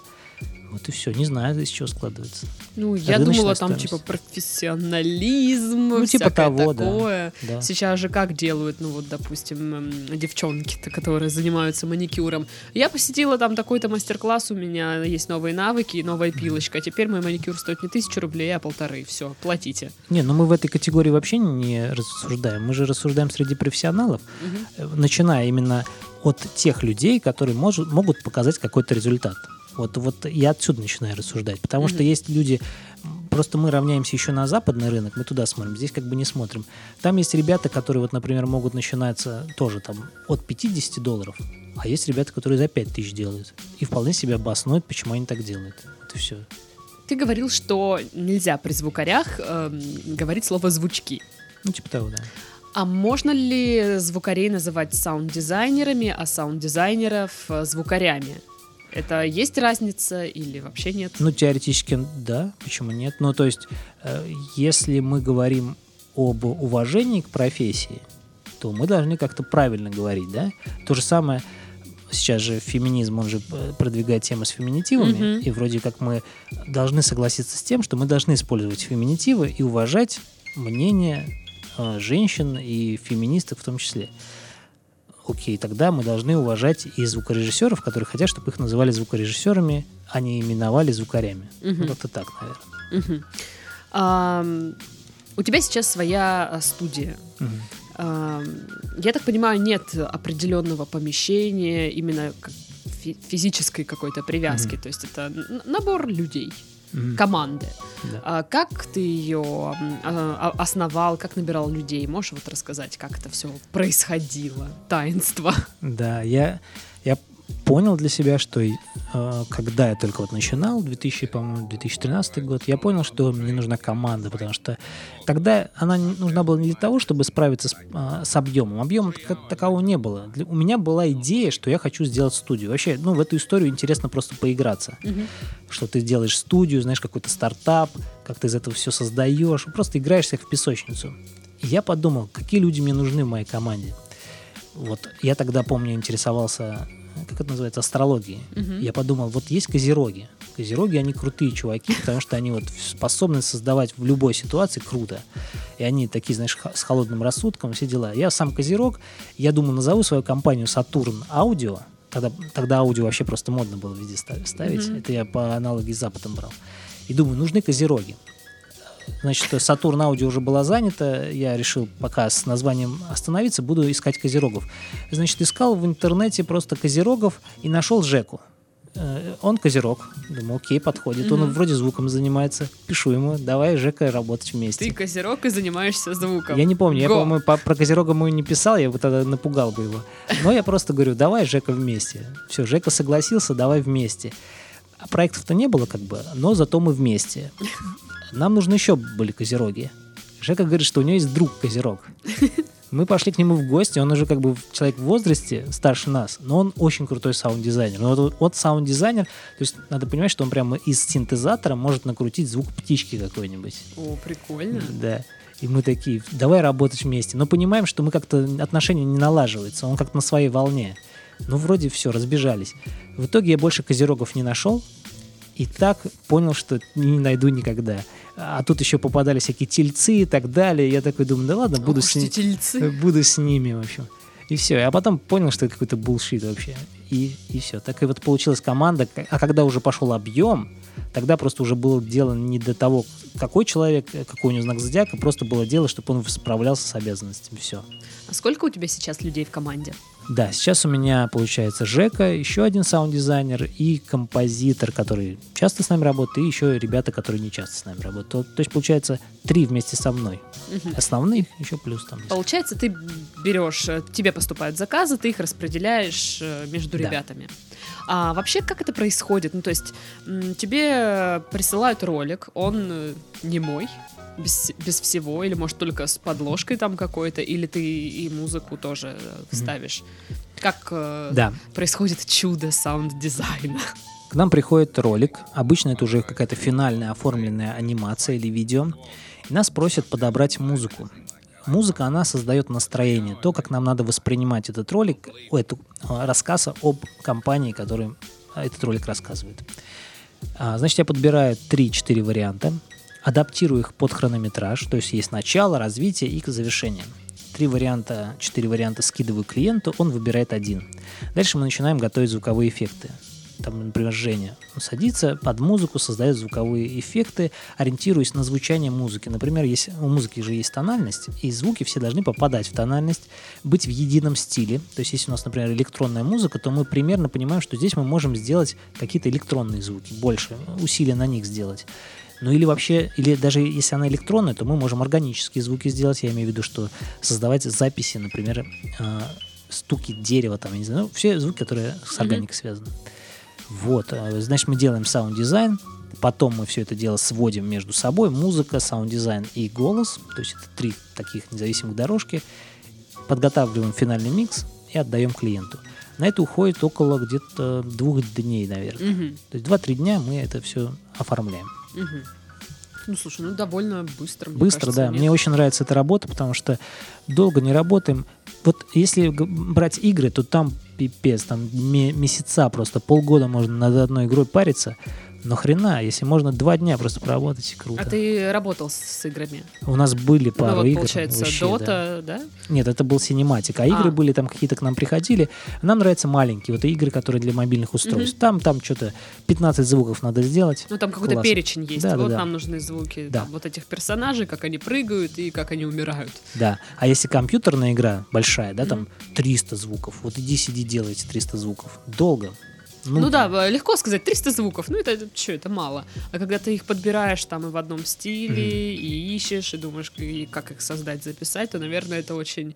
Speaker 2: Вот и все. Не знаю, из чего складывается.
Speaker 1: Ну, я
Speaker 2: рыночная
Speaker 1: думала, там
Speaker 2: стоимость.
Speaker 1: типа профессионализм,
Speaker 2: Ну, типа того,
Speaker 1: такое.
Speaker 2: Да.
Speaker 1: Сейчас же как делают, ну вот, допустим, эм, девчонки-то, которые занимаются маникюром. Я посетила там такой-то мастер-класс, у меня есть новые навыки, новая пилочка. А теперь мой маникюр стоит не тысячу рублей, а полторы. Все, платите.
Speaker 2: Не, ну мы в этой категории вообще не рассуждаем. Мы же рассуждаем среди профессионалов, э, начиная именно от тех людей, которые может, могут показать какой-то результат. Вот, вот я отсюда начинаю рассуждать, потому что
Speaker 1: Мгм.
Speaker 2: есть люди, просто мы равняемся еще на западный рынок, мы туда смотрим, здесь как бы не смотрим. Там есть ребята, которые, вот, например, могут начинаться тоже там от 50 долларов, а есть ребята, которые за 5 тысяч делают. И вполне себе обоснуют, почему они так делают. И все.
Speaker 1: Ты говорил, что нельзя при звукарях эм, говорить слово звучки.
Speaker 2: Ну, типа того, да.
Speaker 1: А можно ли звукарей называть саунд-дизайнерами, а саунд-дизайнеров э, звукарями? Это есть разница или вообще нет?
Speaker 2: Ну, теоретически, да, почему нет? Ну, то есть, э, если мы говорим об уважении к профессии, то мы должны как-то правильно говорить, да? То же самое, сейчас же феминизм, он же э, продвигает тему с феминитивами,
Speaker 1: Мгм.
Speaker 2: и вроде как мы должны согласиться с тем, что мы должны использовать феминитивы и уважать мнение э, женщин и феминисток в том числе. Окей, тогда мы должны уважать и звукорежиссеров, которые хотят, чтобы их называли звукорежиссерами, а не именовали звукарями.
Speaker 1: Мгм.
Speaker 2: Ну, как-то так, наверное.
Speaker 1: Мгм. Ам, у тебя сейчас своя а, студия.
Speaker 2: Мгм.
Speaker 1: Ам, я так понимаю, нет определенного помещения, именно физической какой-то привязки. То есть это набор людей, Команды.
Speaker 2: Да.
Speaker 1: А как ты ее а, а, основал, как набирал людей? Можешь вот рассказать, как это все происходило? Таинство.
Speaker 2: Да, я, я понял для себя, что э, когда я только вот начинал, 2000, по-моему, 2013 год, я понял, что мне нужна команда, потому что тогда она нужна была не для того, чтобы справиться с, э, с объемом. Объема как такового не было. Для, у меня была идея, что я хочу сделать студию. Вообще, ну, в эту историю интересно просто поиграться.
Speaker 1: Мгм.
Speaker 2: Что ты делаешь студию, знаешь, какой-то стартап, как ты из этого все создаешь, просто играешься как в песочницу. И я подумал, какие люди мне нужны в моей команде. Вот я тогда, помню, интересовался, как это называется, астрологией.
Speaker 1: Мгм.
Speaker 2: Я подумал, вот есть козероги. Козероги, они крутые чуваки, потому что они вот способны создавать в любой ситуации круто. И они такие, знаешь, с холодным рассудком, все дела. Я сам козерог, я думаю, назову свою компанию Сатурн Аудио. Тогда, тогда аудио вообще просто модно было везде ста- ставить.
Speaker 1: Мгм.
Speaker 2: Это я по аналогии с Западом брал. И думаю, нужны козероги. Значит, Сатурн Аудио уже была занята. Я решил пока с названием остановиться, буду искать козерогов. Значит, искал в интернете просто козерогов и нашел Жеку. Э, Он козерог. Думаю, окей, подходит. Он
Speaker 1: Мгм.
Speaker 2: вроде звуком занимается. Пишу ему, давай, Жека, работать вместе.
Speaker 1: Ты козерог и занимаешься звуком.
Speaker 2: Я не помню, я,
Speaker 1: Го.
Speaker 2: по-моему, по- про Козерога ему не писал, я бы тогда напугал бы его. Но я просто говорю, давай, Жека, вместе. Все, Жека согласился, давай вместе. А проектов-то не было как бы, но зато мы вместе. Нам нужны еще были Козероги. Жека говорит, что у него есть друг Козерог. Мы пошли к нему в гости, он уже как бы человек в возрасте, старше нас, но он очень крутой саунд-дизайнер. Но вот, вот саунд-дизайнер, то есть надо понимать, что он прямо из синтезатора может накрутить звук птички какой-нибудь.
Speaker 1: О, прикольно.
Speaker 2: Да. И мы такие, давай работать вместе. Но понимаем, что мы как-то отношения не налаживаются. Он как-то на своей волне. Ну, вроде все, разбежались. В итоге я больше козерогов не нашел. И так понял, что не найду никогда. А тут еще попадали всякие тельцы и так далее. Я такой думаю, да ладно, буду, с, ни-
Speaker 1: тельцы.
Speaker 2: буду с ними, в общем. И все. А потом понял, что это какой-то булшит вообще. И, и все. Так и вот получилась команда. А когда уже пошел объем, тогда просто уже было дело не до того, какой человек, какой у него знак зодиака, просто было дело, чтобы он справлялся с обязанностями. Все.
Speaker 1: А сколько у тебя сейчас людей в команде?
Speaker 2: Да, сейчас у меня получается Жека, еще один саунд-дизайнер и композитор, который часто с нами работает, и еще ребята, которые не часто с нами работают. То, то есть получается три вместе со мной.
Speaker 1: Мгм.
Speaker 2: Основных еще плюс там.
Speaker 1: Получается, ты берешь, э, тебе поступают заказы, ты их распределяешь э, между
Speaker 2: Да.
Speaker 1: ребятами. А вообще, как это происходит? Ну, то есть, тебе присылают ролик, он э, не мой, без, без всего, или, может, только с подложкой там какой-то, или ты и музыку тоже э, вставишь. Как э,
Speaker 2: Да,
Speaker 1: происходит чудо саунд-дизайна?
Speaker 2: К нам приходит ролик, обычно это уже какая-то финальная оформленная анимация или видео, и нас просят подобрать музыку. Музыка, она создает настроение, то, как нам надо воспринимать этот ролик, эту, а, рассказ об компании, который а, этот ролик рассказывает. А, Значит, я подбираю 3-4 варианта, адаптирую их под хронометраж, то есть есть начало, развитие и завершение. Три варианта, четыре варианта скидываю клиенту, он выбирает один. Дальше мы начинаем готовить звуковые эффекты. Там, например, Женя он садится под музыку, создает звуковые эффекты, ориентируясь на звучание музыки. Например, есть, у музыки же есть тональность, и звуки все должны попадать в тональность, быть в едином стиле. То есть, если у нас, например, электронная музыка, то мы примерно понимаем, что здесь мы можем сделать какие-то электронные звуки, больше усилия на них сделать. Ну или вообще, или даже если она электронная, то мы можем органические звуки сделать. Я имею в виду, что создавать записи, например, э, стуки дерева, там, я не знаю, ну, все звуки, которые с органикой связаны. Вот, э, значит, мы делаем саунд-дизайн, потом мы все это дело сводим между собой, музыка, саунд-дизайн и голос, то есть это три таких независимых дорожки, подготавливаем финальный микс и отдаем клиенту. На это уходит около где-то двух дней, наверное.
Speaker 1: Мгм,
Speaker 2: То есть два-три дня мы это все оформляем.
Speaker 1: Ну, слушай, ну довольно быстро. мне
Speaker 2: Быстро,
Speaker 1: кажется,
Speaker 2: да.
Speaker 1: нет?
Speaker 2: Мне очень нравится эта работа, потому что долго не работаем. Вот если брать игры, то там пипец, там ме- месяца просто, полгода можно над одной игрой париться. Но хрена, если можно два дня просто поработать, круто.
Speaker 1: А ты работал с, играми?
Speaker 2: У нас были пару
Speaker 1: ну, вот,
Speaker 2: игр.
Speaker 1: получается,
Speaker 2: вообще, да.
Speaker 1: Дота, да?
Speaker 2: Нет, это был синематик. А игры
Speaker 1: А.
Speaker 2: были там какие-то к нам приходили. Нам нравятся маленькие. Вот игры, которые для мобильных устройств. Там, там что-то 15 звуков надо сделать.
Speaker 1: Ну, там какой-то
Speaker 2: Класс.
Speaker 1: перечень есть.
Speaker 2: Да, да,
Speaker 1: вот
Speaker 2: да.
Speaker 1: нам нужны звуки
Speaker 2: Да.
Speaker 1: там, вот этих персонажей, как они прыгают и как они умирают.
Speaker 2: Да. А если компьютерная игра большая, да, там 300 звуков, вот иди сиди делай эти 300 звуков. Долго.
Speaker 1: Ну да, б- легко сказать 300 звуков, ну это что, это мало. А когда ты их подбираешь там и в одном стиле, и ищешь, и думаешь, и как их создать, записать, то, наверное, это очень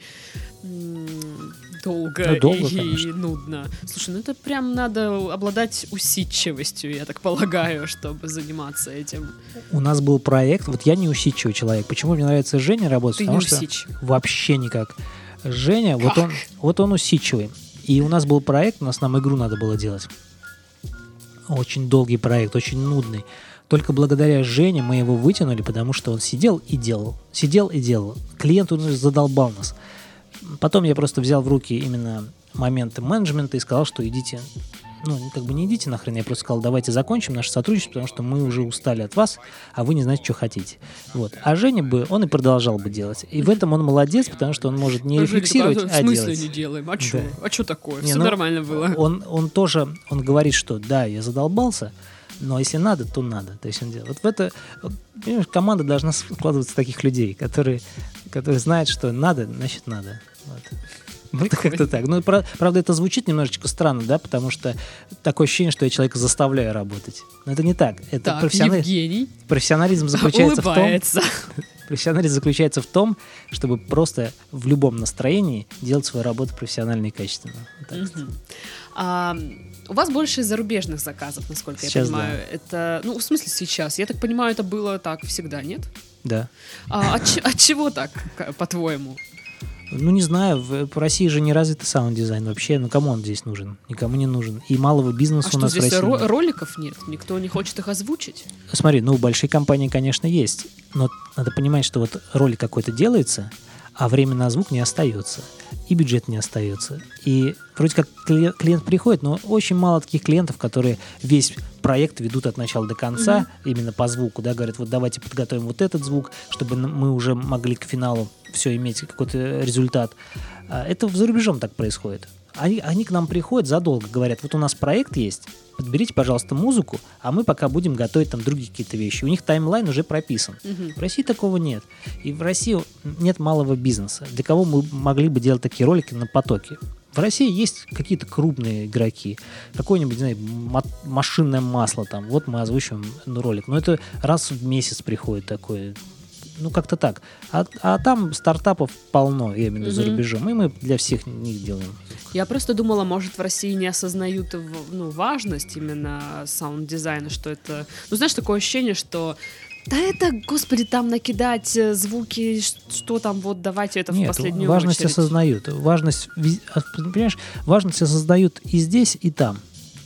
Speaker 1: долго,
Speaker 2: Ну, долго,
Speaker 1: и,
Speaker 2: конечно.
Speaker 1: нудно. Слушай, ну это прям надо обладать усидчивостью, я так полагаю, чтобы заниматься этим.
Speaker 2: У нас был проект, вот я не усидчивый человек. Почему мне нравится Женя работать?
Speaker 1: Ты не
Speaker 2: Потому что
Speaker 1: усидчивый.
Speaker 2: вообще никак. Женя, вот он, вот он усидчивый. И у нас был проект, у нас нам игру надо было делать. Очень долгий проект, очень нудный. Только благодаря Жене мы его вытянули, потому что он сидел и делал. Сидел и делал. Клиент он задолбал нас. Потом я просто взял в руки именно моменты менеджмента и сказал, что идите, ну, как бы не идите нахрен, я просто сказал, давайте закончим наше сотрудничество, потому что мы уже устали от вас, а вы не знаете, что хотите. Вот. А Женя бы, он и продолжал бы делать. И в этом он молодец, потому что он может не рефлексировать,
Speaker 1: такая,
Speaker 2: а
Speaker 1: в смысле
Speaker 2: делать.
Speaker 1: не делаем? А что? А что такое? Все
Speaker 2: ну,
Speaker 1: нормально было.
Speaker 2: Он, он тоже, он говорит, что да, я задолбался, но если надо, то надо. То есть он делает. Вот в это, понимаешь, команда должна складываться таких людей, которые, которые знают, что надо, значит надо. Вот. Вот как-то так. Ну, пра- правда, это звучит немножечко странно, да, потому что такое ощущение, что я человека заставляю работать. Но это не так. Это
Speaker 1: Так,
Speaker 2: профессионали-
Speaker 1: Евгений
Speaker 2: профессионализм заключается в том,
Speaker 1: улыбается.
Speaker 2: профессионализм заключается в том, чтобы просто в любом настроении делать свою работу профессионально и качественно. Вот.
Speaker 1: А, у вас больше зарубежных заказов, насколько я
Speaker 2: Сейчас
Speaker 1: понимаю. Это, ну, в смысле сейчас. Я так понимаю, это было так всегда, нет?
Speaker 2: Да.
Speaker 1: А, от, че- от чего так, по-твоему?
Speaker 2: Ну, не знаю, в, в России же не развитый саунд-дизайн вообще. Ну, кому он здесь нужен? Никому не нужен. И малого бизнеса
Speaker 1: А
Speaker 2: у
Speaker 1: что,
Speaker 2: нас в
Speaker 1: здесь
Speaker 2: России
Speaker 1: ро- роликов нет? Никто не хочет их озвучить?
Speaker 2: Смотри, ну, большие компании, конечно, есть. Но надо понимать, что вот ролик какой-то делается, а время на звук не остается. И бюджет не остается. И вроде как клиент, приходит, но очень мало таких клиентов, которые весь проект ведут от начала до конца, именно по звуку, да, говорят, вот давайте подготовим вот этот звук, чтобы мы уже могли к финалу все иметь какой-то результат. А Это за рубежом так происходит. Они, они к нам приходят задолго, говорят, вот у нас проект есть, подберите, пожалуйста, музыку, а мы пока будем готовить там другие какие-то вещи. У них таймлайн уже прописан.
Speaker 1: Мгм.
Speaker 2: В России такого нет. И в России нет малого бизнеса. Для кого мы могли бы делать такие ролики на потоке? В России есть какие-то крупные игроки. Какое-нибудь, ма- машинное масло там. Вот мы озвучиваем ну, ролик. Но это раз в месяц приходит такое. Ну, как-то так. А, а там стартапов полно, я имею в виду, за рубежом. И мы для всех них делаем.
Speaker 1: Я просто думала, может, в России не осознают в- ну, важность именно саунд-дизайна, что это... Ну, знаешь, такое ощущение, что да это, господи, там накидать э, звуки, что там, вот давайте это в
Speaker 2: Нет,
Speaker 1: последнюю
Speaker 2: важность
Speaker 1: очередь.
Speaker 2: осознают. Важность, а, понимаешь, важность осознают и здесь, и там.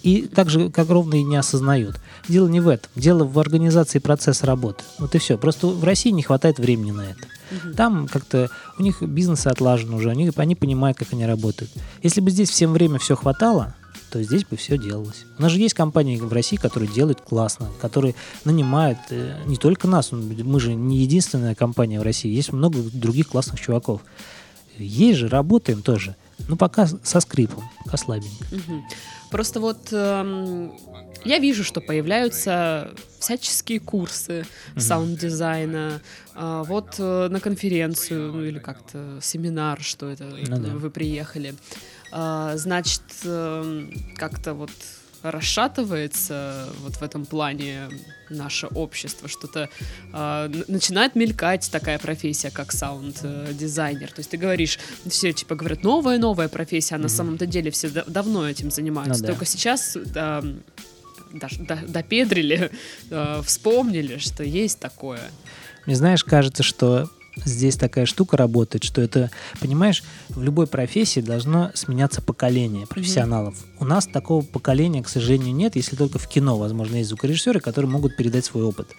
Speaker 2: И так же, как ровно и не осознают. Дело не в этом. Дело в организации процесса работы. Вот и все. Просто в России не хватает времени на это.
Speaker 1: Мгм.
Speaker 2: Там как-то у них бизнес отлажен уже, они, они понимают, как они работают. Если бы здесь всем время все хватало, то здесь бы все делалось. У нас же есть компании в России, которые делают классно, которые нанимают э, не только нас, мы же не единственная компания в России, есть много других классных чуваков. Есть же, работаем тоже. Ну, пока со скрипом, пока слабенько.
Speaker 1: Мгм. Просто вот эм, я вижу, что появляются всяческие курсы
Speaker 2: Мгм.
Speaker 1: саунд-дизайна. А, вот э, на конференцию, ну или как-то семинар, что это
Speaker 2: Ну да.
Speaker 1: вы приехали. А, значит, эм, как-то вот расшатывается вот в этом плане наше общество, что-то а, н- начинает мелькать такая профессия, как саунд-дизайнер. То есть ты говоришь, все типа говорят, новая, новая профессия, а на
Speaker 2: Мгм.
Speaker 1: самом-то деле все да- давно этим занимаются.
Speaker 2: Ну да.
Speaker 1: Только сейчас а, даже до- допедрили, а, вспомнили, что есть такое.
Speaker 2: Мне знаешь, кажется, что здесь такая штука работает, что это, понимаешь, в любой профессии должно сменяться поколение профессионалов. У нас такого поколения, к сожалению, нет, если только в кино, возможно, есть звукорежиссеры, которые могут передать свой опыт.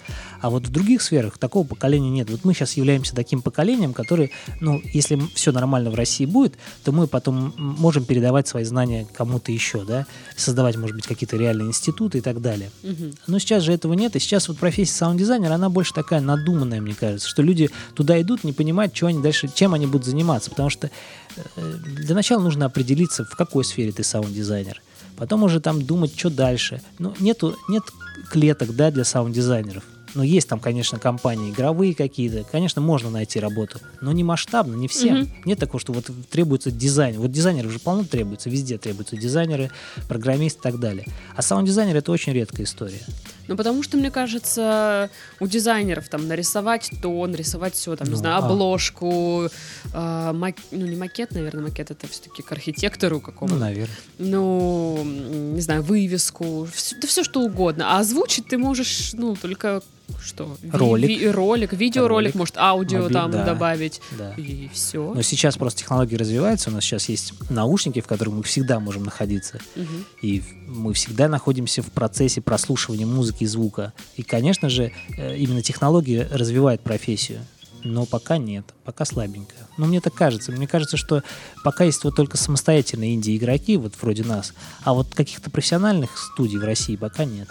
Speaker 2: А вот в других сферах такого поколения нет. Вот мы сейчас являемся таким поколением, которое, ну, если все нормально в России будет, то мы потом можем передавать свои знания кому-то еще, да, создавать, может быть, какие-то реальные институты и так далее.
Speaker 1: Мгм.
Speaker 2: Но сейчас же этого нет, и сейчас вот профессия саунд-дизайнера, она больше такая надуманная, мне кажется, что люди туда идут, не понимают, что они дальше, чем они будут заниматься, потому что э, для начала нужно определиться, в какой сфере ты саунд-дизайнер, потом уже там думать, что дальше. Ну, нету, нет клеток, да, для саунд-дизайнеров. Ну, есть там, конечно, компании игровые какие-то. Конечно, можно найти работу, но не масштабно, не всем.
Speaker 1: Мгм.
Speaker 2: Нет такого, что вот требуется дизайн. Вот дизайнеров же полно требуется, везде требуются дизайнеры, программисты и так далее. А саунд-дизайнер это очень редкая история.
Speaker 1: Ну, потому что, мне кажется, у дизайнеров там нарисовать то, нарисовать сё, там, не
Speaker 2: Ну,
Speaker 1: знаю,
Speaker 2: а.
Speaker 1: обложку, а, мак- ну, не макет, наверное, макет это все-таки к архитектору
Speaker 2: Ну,
Speaker 1: какому-то.
Speaker 2: наверное.
Speaker 1: Ну, не знаю, вывеску, вс- да все что угодно. А озвучить ты можешь, ну, только что?
Speaker 2: Ролик.
Speaker 1: ви- ролик, видеоролик,
Speaker 2: Ролик.
Speaker 1: может, аудио
Speaker 2: Моби-
Speaker 1: там
Speaker 2: да.
Speaker 1: добавить.
Speaker 2: Да.
Speaker 1: И все.
Speaker 2: Но сейчас просто технологии развиваются. У нас сейчас есть наушники, в которых мы всегда можем находиться. И мы всегда находимся в процессе прослушивания музыки и звука. И, конечно же, э, именно технологии развивают профессию. Но пока нет, пока слабенько. Но мне так кажется. Мне кажется, что пока есть вот только самостоятельные инди-игроки, вот вроде нас, а вот каких-то профессиональных студий в России пока нет.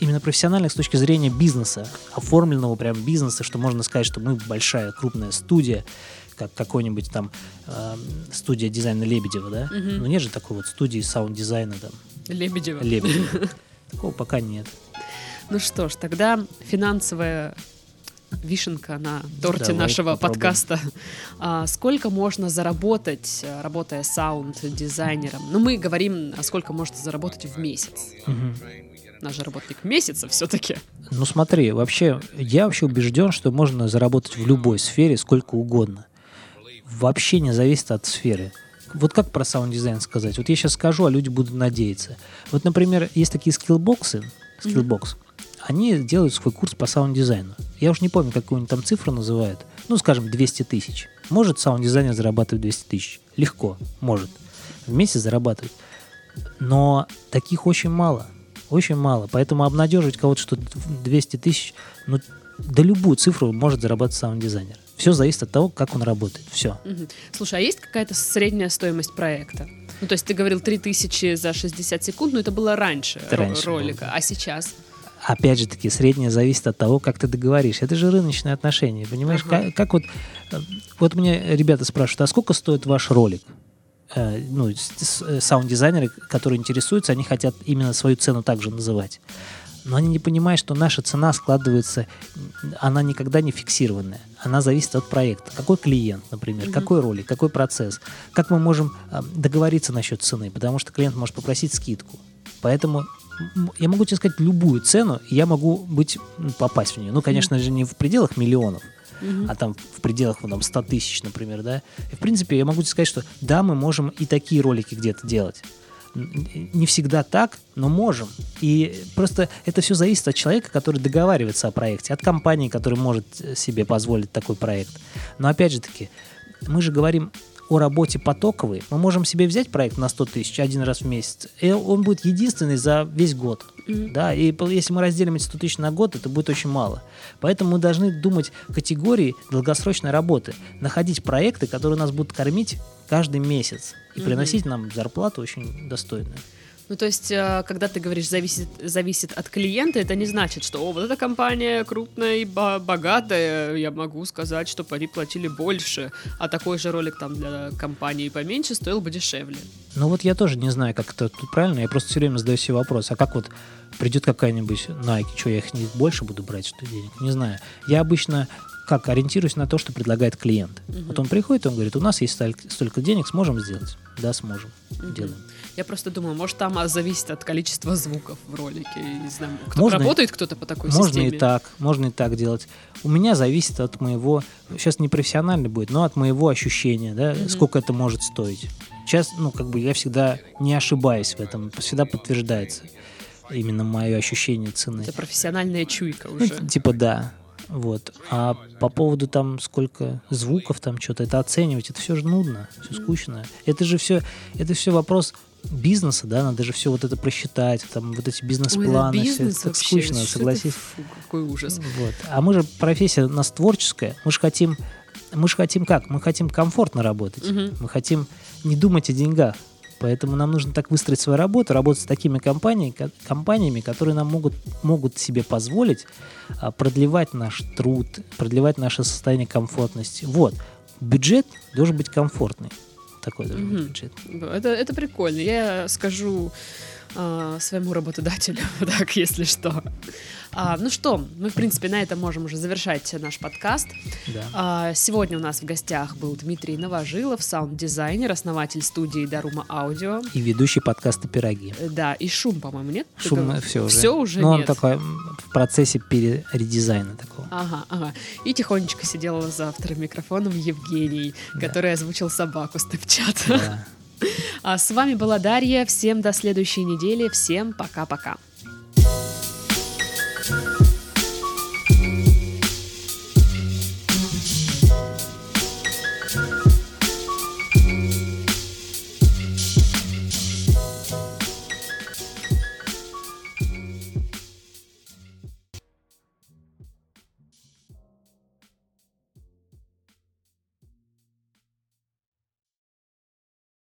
Speaker 2: Именно профессиональных с точки зрения бизнеса, оформленного прям бизнеса, что можно сказать, что мы большая, крупная студия, как какой-нибудь там э, студия дизайна Лебедева, да?
Speaker 1: Мгм.
Speaker 2: Но нет же такой вот студии саунд-дизайна там
Speaker 1: Лебедева.
Speaker 2: Лебедева. Такого пока нет.
Speaker 1: Ну что ж, тогда финансовая вишенка на торте
Speaker 2: Давай
Speaker 1: нашего
Speaker 2: попробуем.
Speaker 1: подкаста. А, сколько можно заработать, работая саунд-дизайнером? Ну, мы говорим, а сколько можно заработать в месяц.
Speaker 2: Мгм.
Speaker 1: Наш работник месяца все-таки.
Speaker 2: Ну смотри, вообще, я вообще убежден, что можно заработать в любой сфере сколько угодно. Вообще не зависит от сферы. Вот как про саунд-дизайн сказать? Вот я сейчас скажу, а люди будут надеяться. Вот, например, есть такие Skillbox ы, Skillbox, они делают свой курс по саунд-дизайну. Я уж не помню, какую они там цифру называют. Ну, скажем, 200 тысяч. Может саунд-дизайнер зарабатывать 200 тысяч? Легко, может. В месяц зарабатывать. Но таких очень мало. Очень мало. Поэтому обнадеживать кого-то, что 200 тысяч, ну, да любую цифру может зарабатывать саунд-дизайнер. Все зависит от того, как он работает. Все.
Speaker 1: Мгм. Слушай, а есть какая-то средняя стоимость проекта? Ну, то есть ты говорил 3000 за 60 секунд, но это было раньше,
Speaker 2: Это раньше было.
Speaker 1: ролика. А сейчас?
Speaker 2: Опять же таки, среднее зависит от того, как ты договоришь. Это же рыночные отношения, понимаешь?
Speaker 1: Ага.
Speaker 2: Как, как вот, э, вот мне ребята спрашивают, а сколько стоит ваш ролик? Э, ну, э, саунд-дизайнеры, которые интересуются, они хотят именно свою цену также называть. Но они не понимают, что наша цена складывается, она никогда не фиксированная. Она зависит от проекта. Какой клиент, например,
Speaker 1: Мгм.
Speaker 2: какой ролик, какой процесс. Как мы можем э, договориться насчет цены, потому что клиент может попросить скидку. Поэтому я могу тебе сказать любую цену, и я могу быть, попасть в нее. Ну, конечно же, не в пределах миллионов, А там в пределах ну, там, 100 тысяч, например, да. И, в принципе, я могу тебе сказать, что да, мы можем и такие ролики где-то делать. Не всегда так, но можем. И просто это все зависит от человека, который договаривается о проекте, от компании, которая может э, себе позволить такой проект. Но опять же таки, мы же говорим о работе потоковой. Мы можем себе взять проект на 100 тысяч один раз в месяц, и он будет единственный за весь год. Да, и если мы разделим эти 100 тысяч на год, это будет очень мало. Поэтому мы должны думать категории долгосрочной работы, находить проекты, которые нас будут кормить каждый месяц и приносить нам зарплату очень достойную.
Speaker 1: Ну, то есть, э, когда ты говоришь зависит, зависит от клиента, это не значит, что О, вот эта компания крупная и богатая, я могу сказать, что они платили больше, а такой же ролик там для компании поменьше стоил бы дешевле.
Speaker 2: Ну вот я тоже не знаю, как это тут правильно, я просто все время задаю себе вопрос, а как вот придет какая-нибудь Nike, что я их не больше буду брать, что денег? Не знаю. Я обычно как ориентируюсь на то, что предлагает клиент.
Speaker 1: Мгм.
Speaker 2: Вот он приходит, он говорит, у нас есть столь- столько денег, сможем сделать? Да, сможем.
Speaker 1: Мгм.
Speaker 2: Делаем.
Speaker 1: Я просто думаю, может, там а, зависит от количества звуков в ролике. Я Не знаю, кто
Speaker 2: Можно
Speaker 1: работает кто-то по такой
Speaker 2: Можно
Speaker 1: системе.
Speaker 2: и так, можно и так делать. У меня зависит от моего, сейчас не профессионально будет, но от моего ощущения, да,
Speaker 1: Мгм.
Speaker 2: сколько это может стоить. Сейчас, ну, как бы я всегда не ошибаюсь в этом, всегда подтверждается именно мое ощущение цены.
Speaker 1: Это профессиональная чуйка
Speaker 2: Ну,
Speaker 1: уже.
Speaker 2: т- типа да. Вот. А по поводу там сколько звуков там что-то, это оценивать, это все же нудно, все скучно. Это же все, это все вопрос бизнеса, да, надо же все вот это просчитать, там вот эти
Speaker 1: Ой, да
Speaker 2: бизнес-планы, всё
Speaker 1: бизнес
Speaker 2: это так
Speaker 1: вообще,
Speaker 2: скучно,
Speaker 1: это?
Speaker 2: согласись.
Speaker 1: Фу, какой ужас.
Speaker 2: Вот. А мы же профессия у нас творческая, мы же хотим, мы же хотим как? Мы хотим комфортно работать,
Speaker 1: Мгм.
Speaker 2: мы хотим не думать о деньгах. Поэтому нам нужно так выстроить свою работу, работать с такими компаниями, ко- компаниями которые нам могут, могут себе позволить а, продлевать наш труд, продлевать наше состояние комфортности. Вот. Бюджет должен быть комфортный. Быть
Speaker 1: Мгм.
Speaker 2: бюджет.
Speaker 1: Это, это прикольно. Я скажу э, своему работодателю, так, если что. А, ну что, мы, в принципе, на этом можем уже завершать наш подкаст.
Speaker 2: Да.
Speaker 1: А, сегодня у нас в гостях был Дмитрий Новожилов, саунд-дизайнер, основатель студии Дарума Аудио.
Speaker 2: И ведущий подкаста «Пироги».
Speaker 1: Э, Да, и шум, по-моему, нет?
Speaker 2: Шум все уже.
Speaker 1: Все уже
Speaker 2: Но он
Speaker 1: нет.
Speaker 2: такой м, в процессе перередизайна такого.
Speaker 1: Ага, ага. И тихонечко сидела за вторым микрофоном Евгений,
Speaker 2: Да.
Speaker 1: который озвучил собаку Степчат.
Speaker 2: Да.
Speaker 1: А с вами была Дарья. Всем до следующей недели. Всем пока-пока. thank you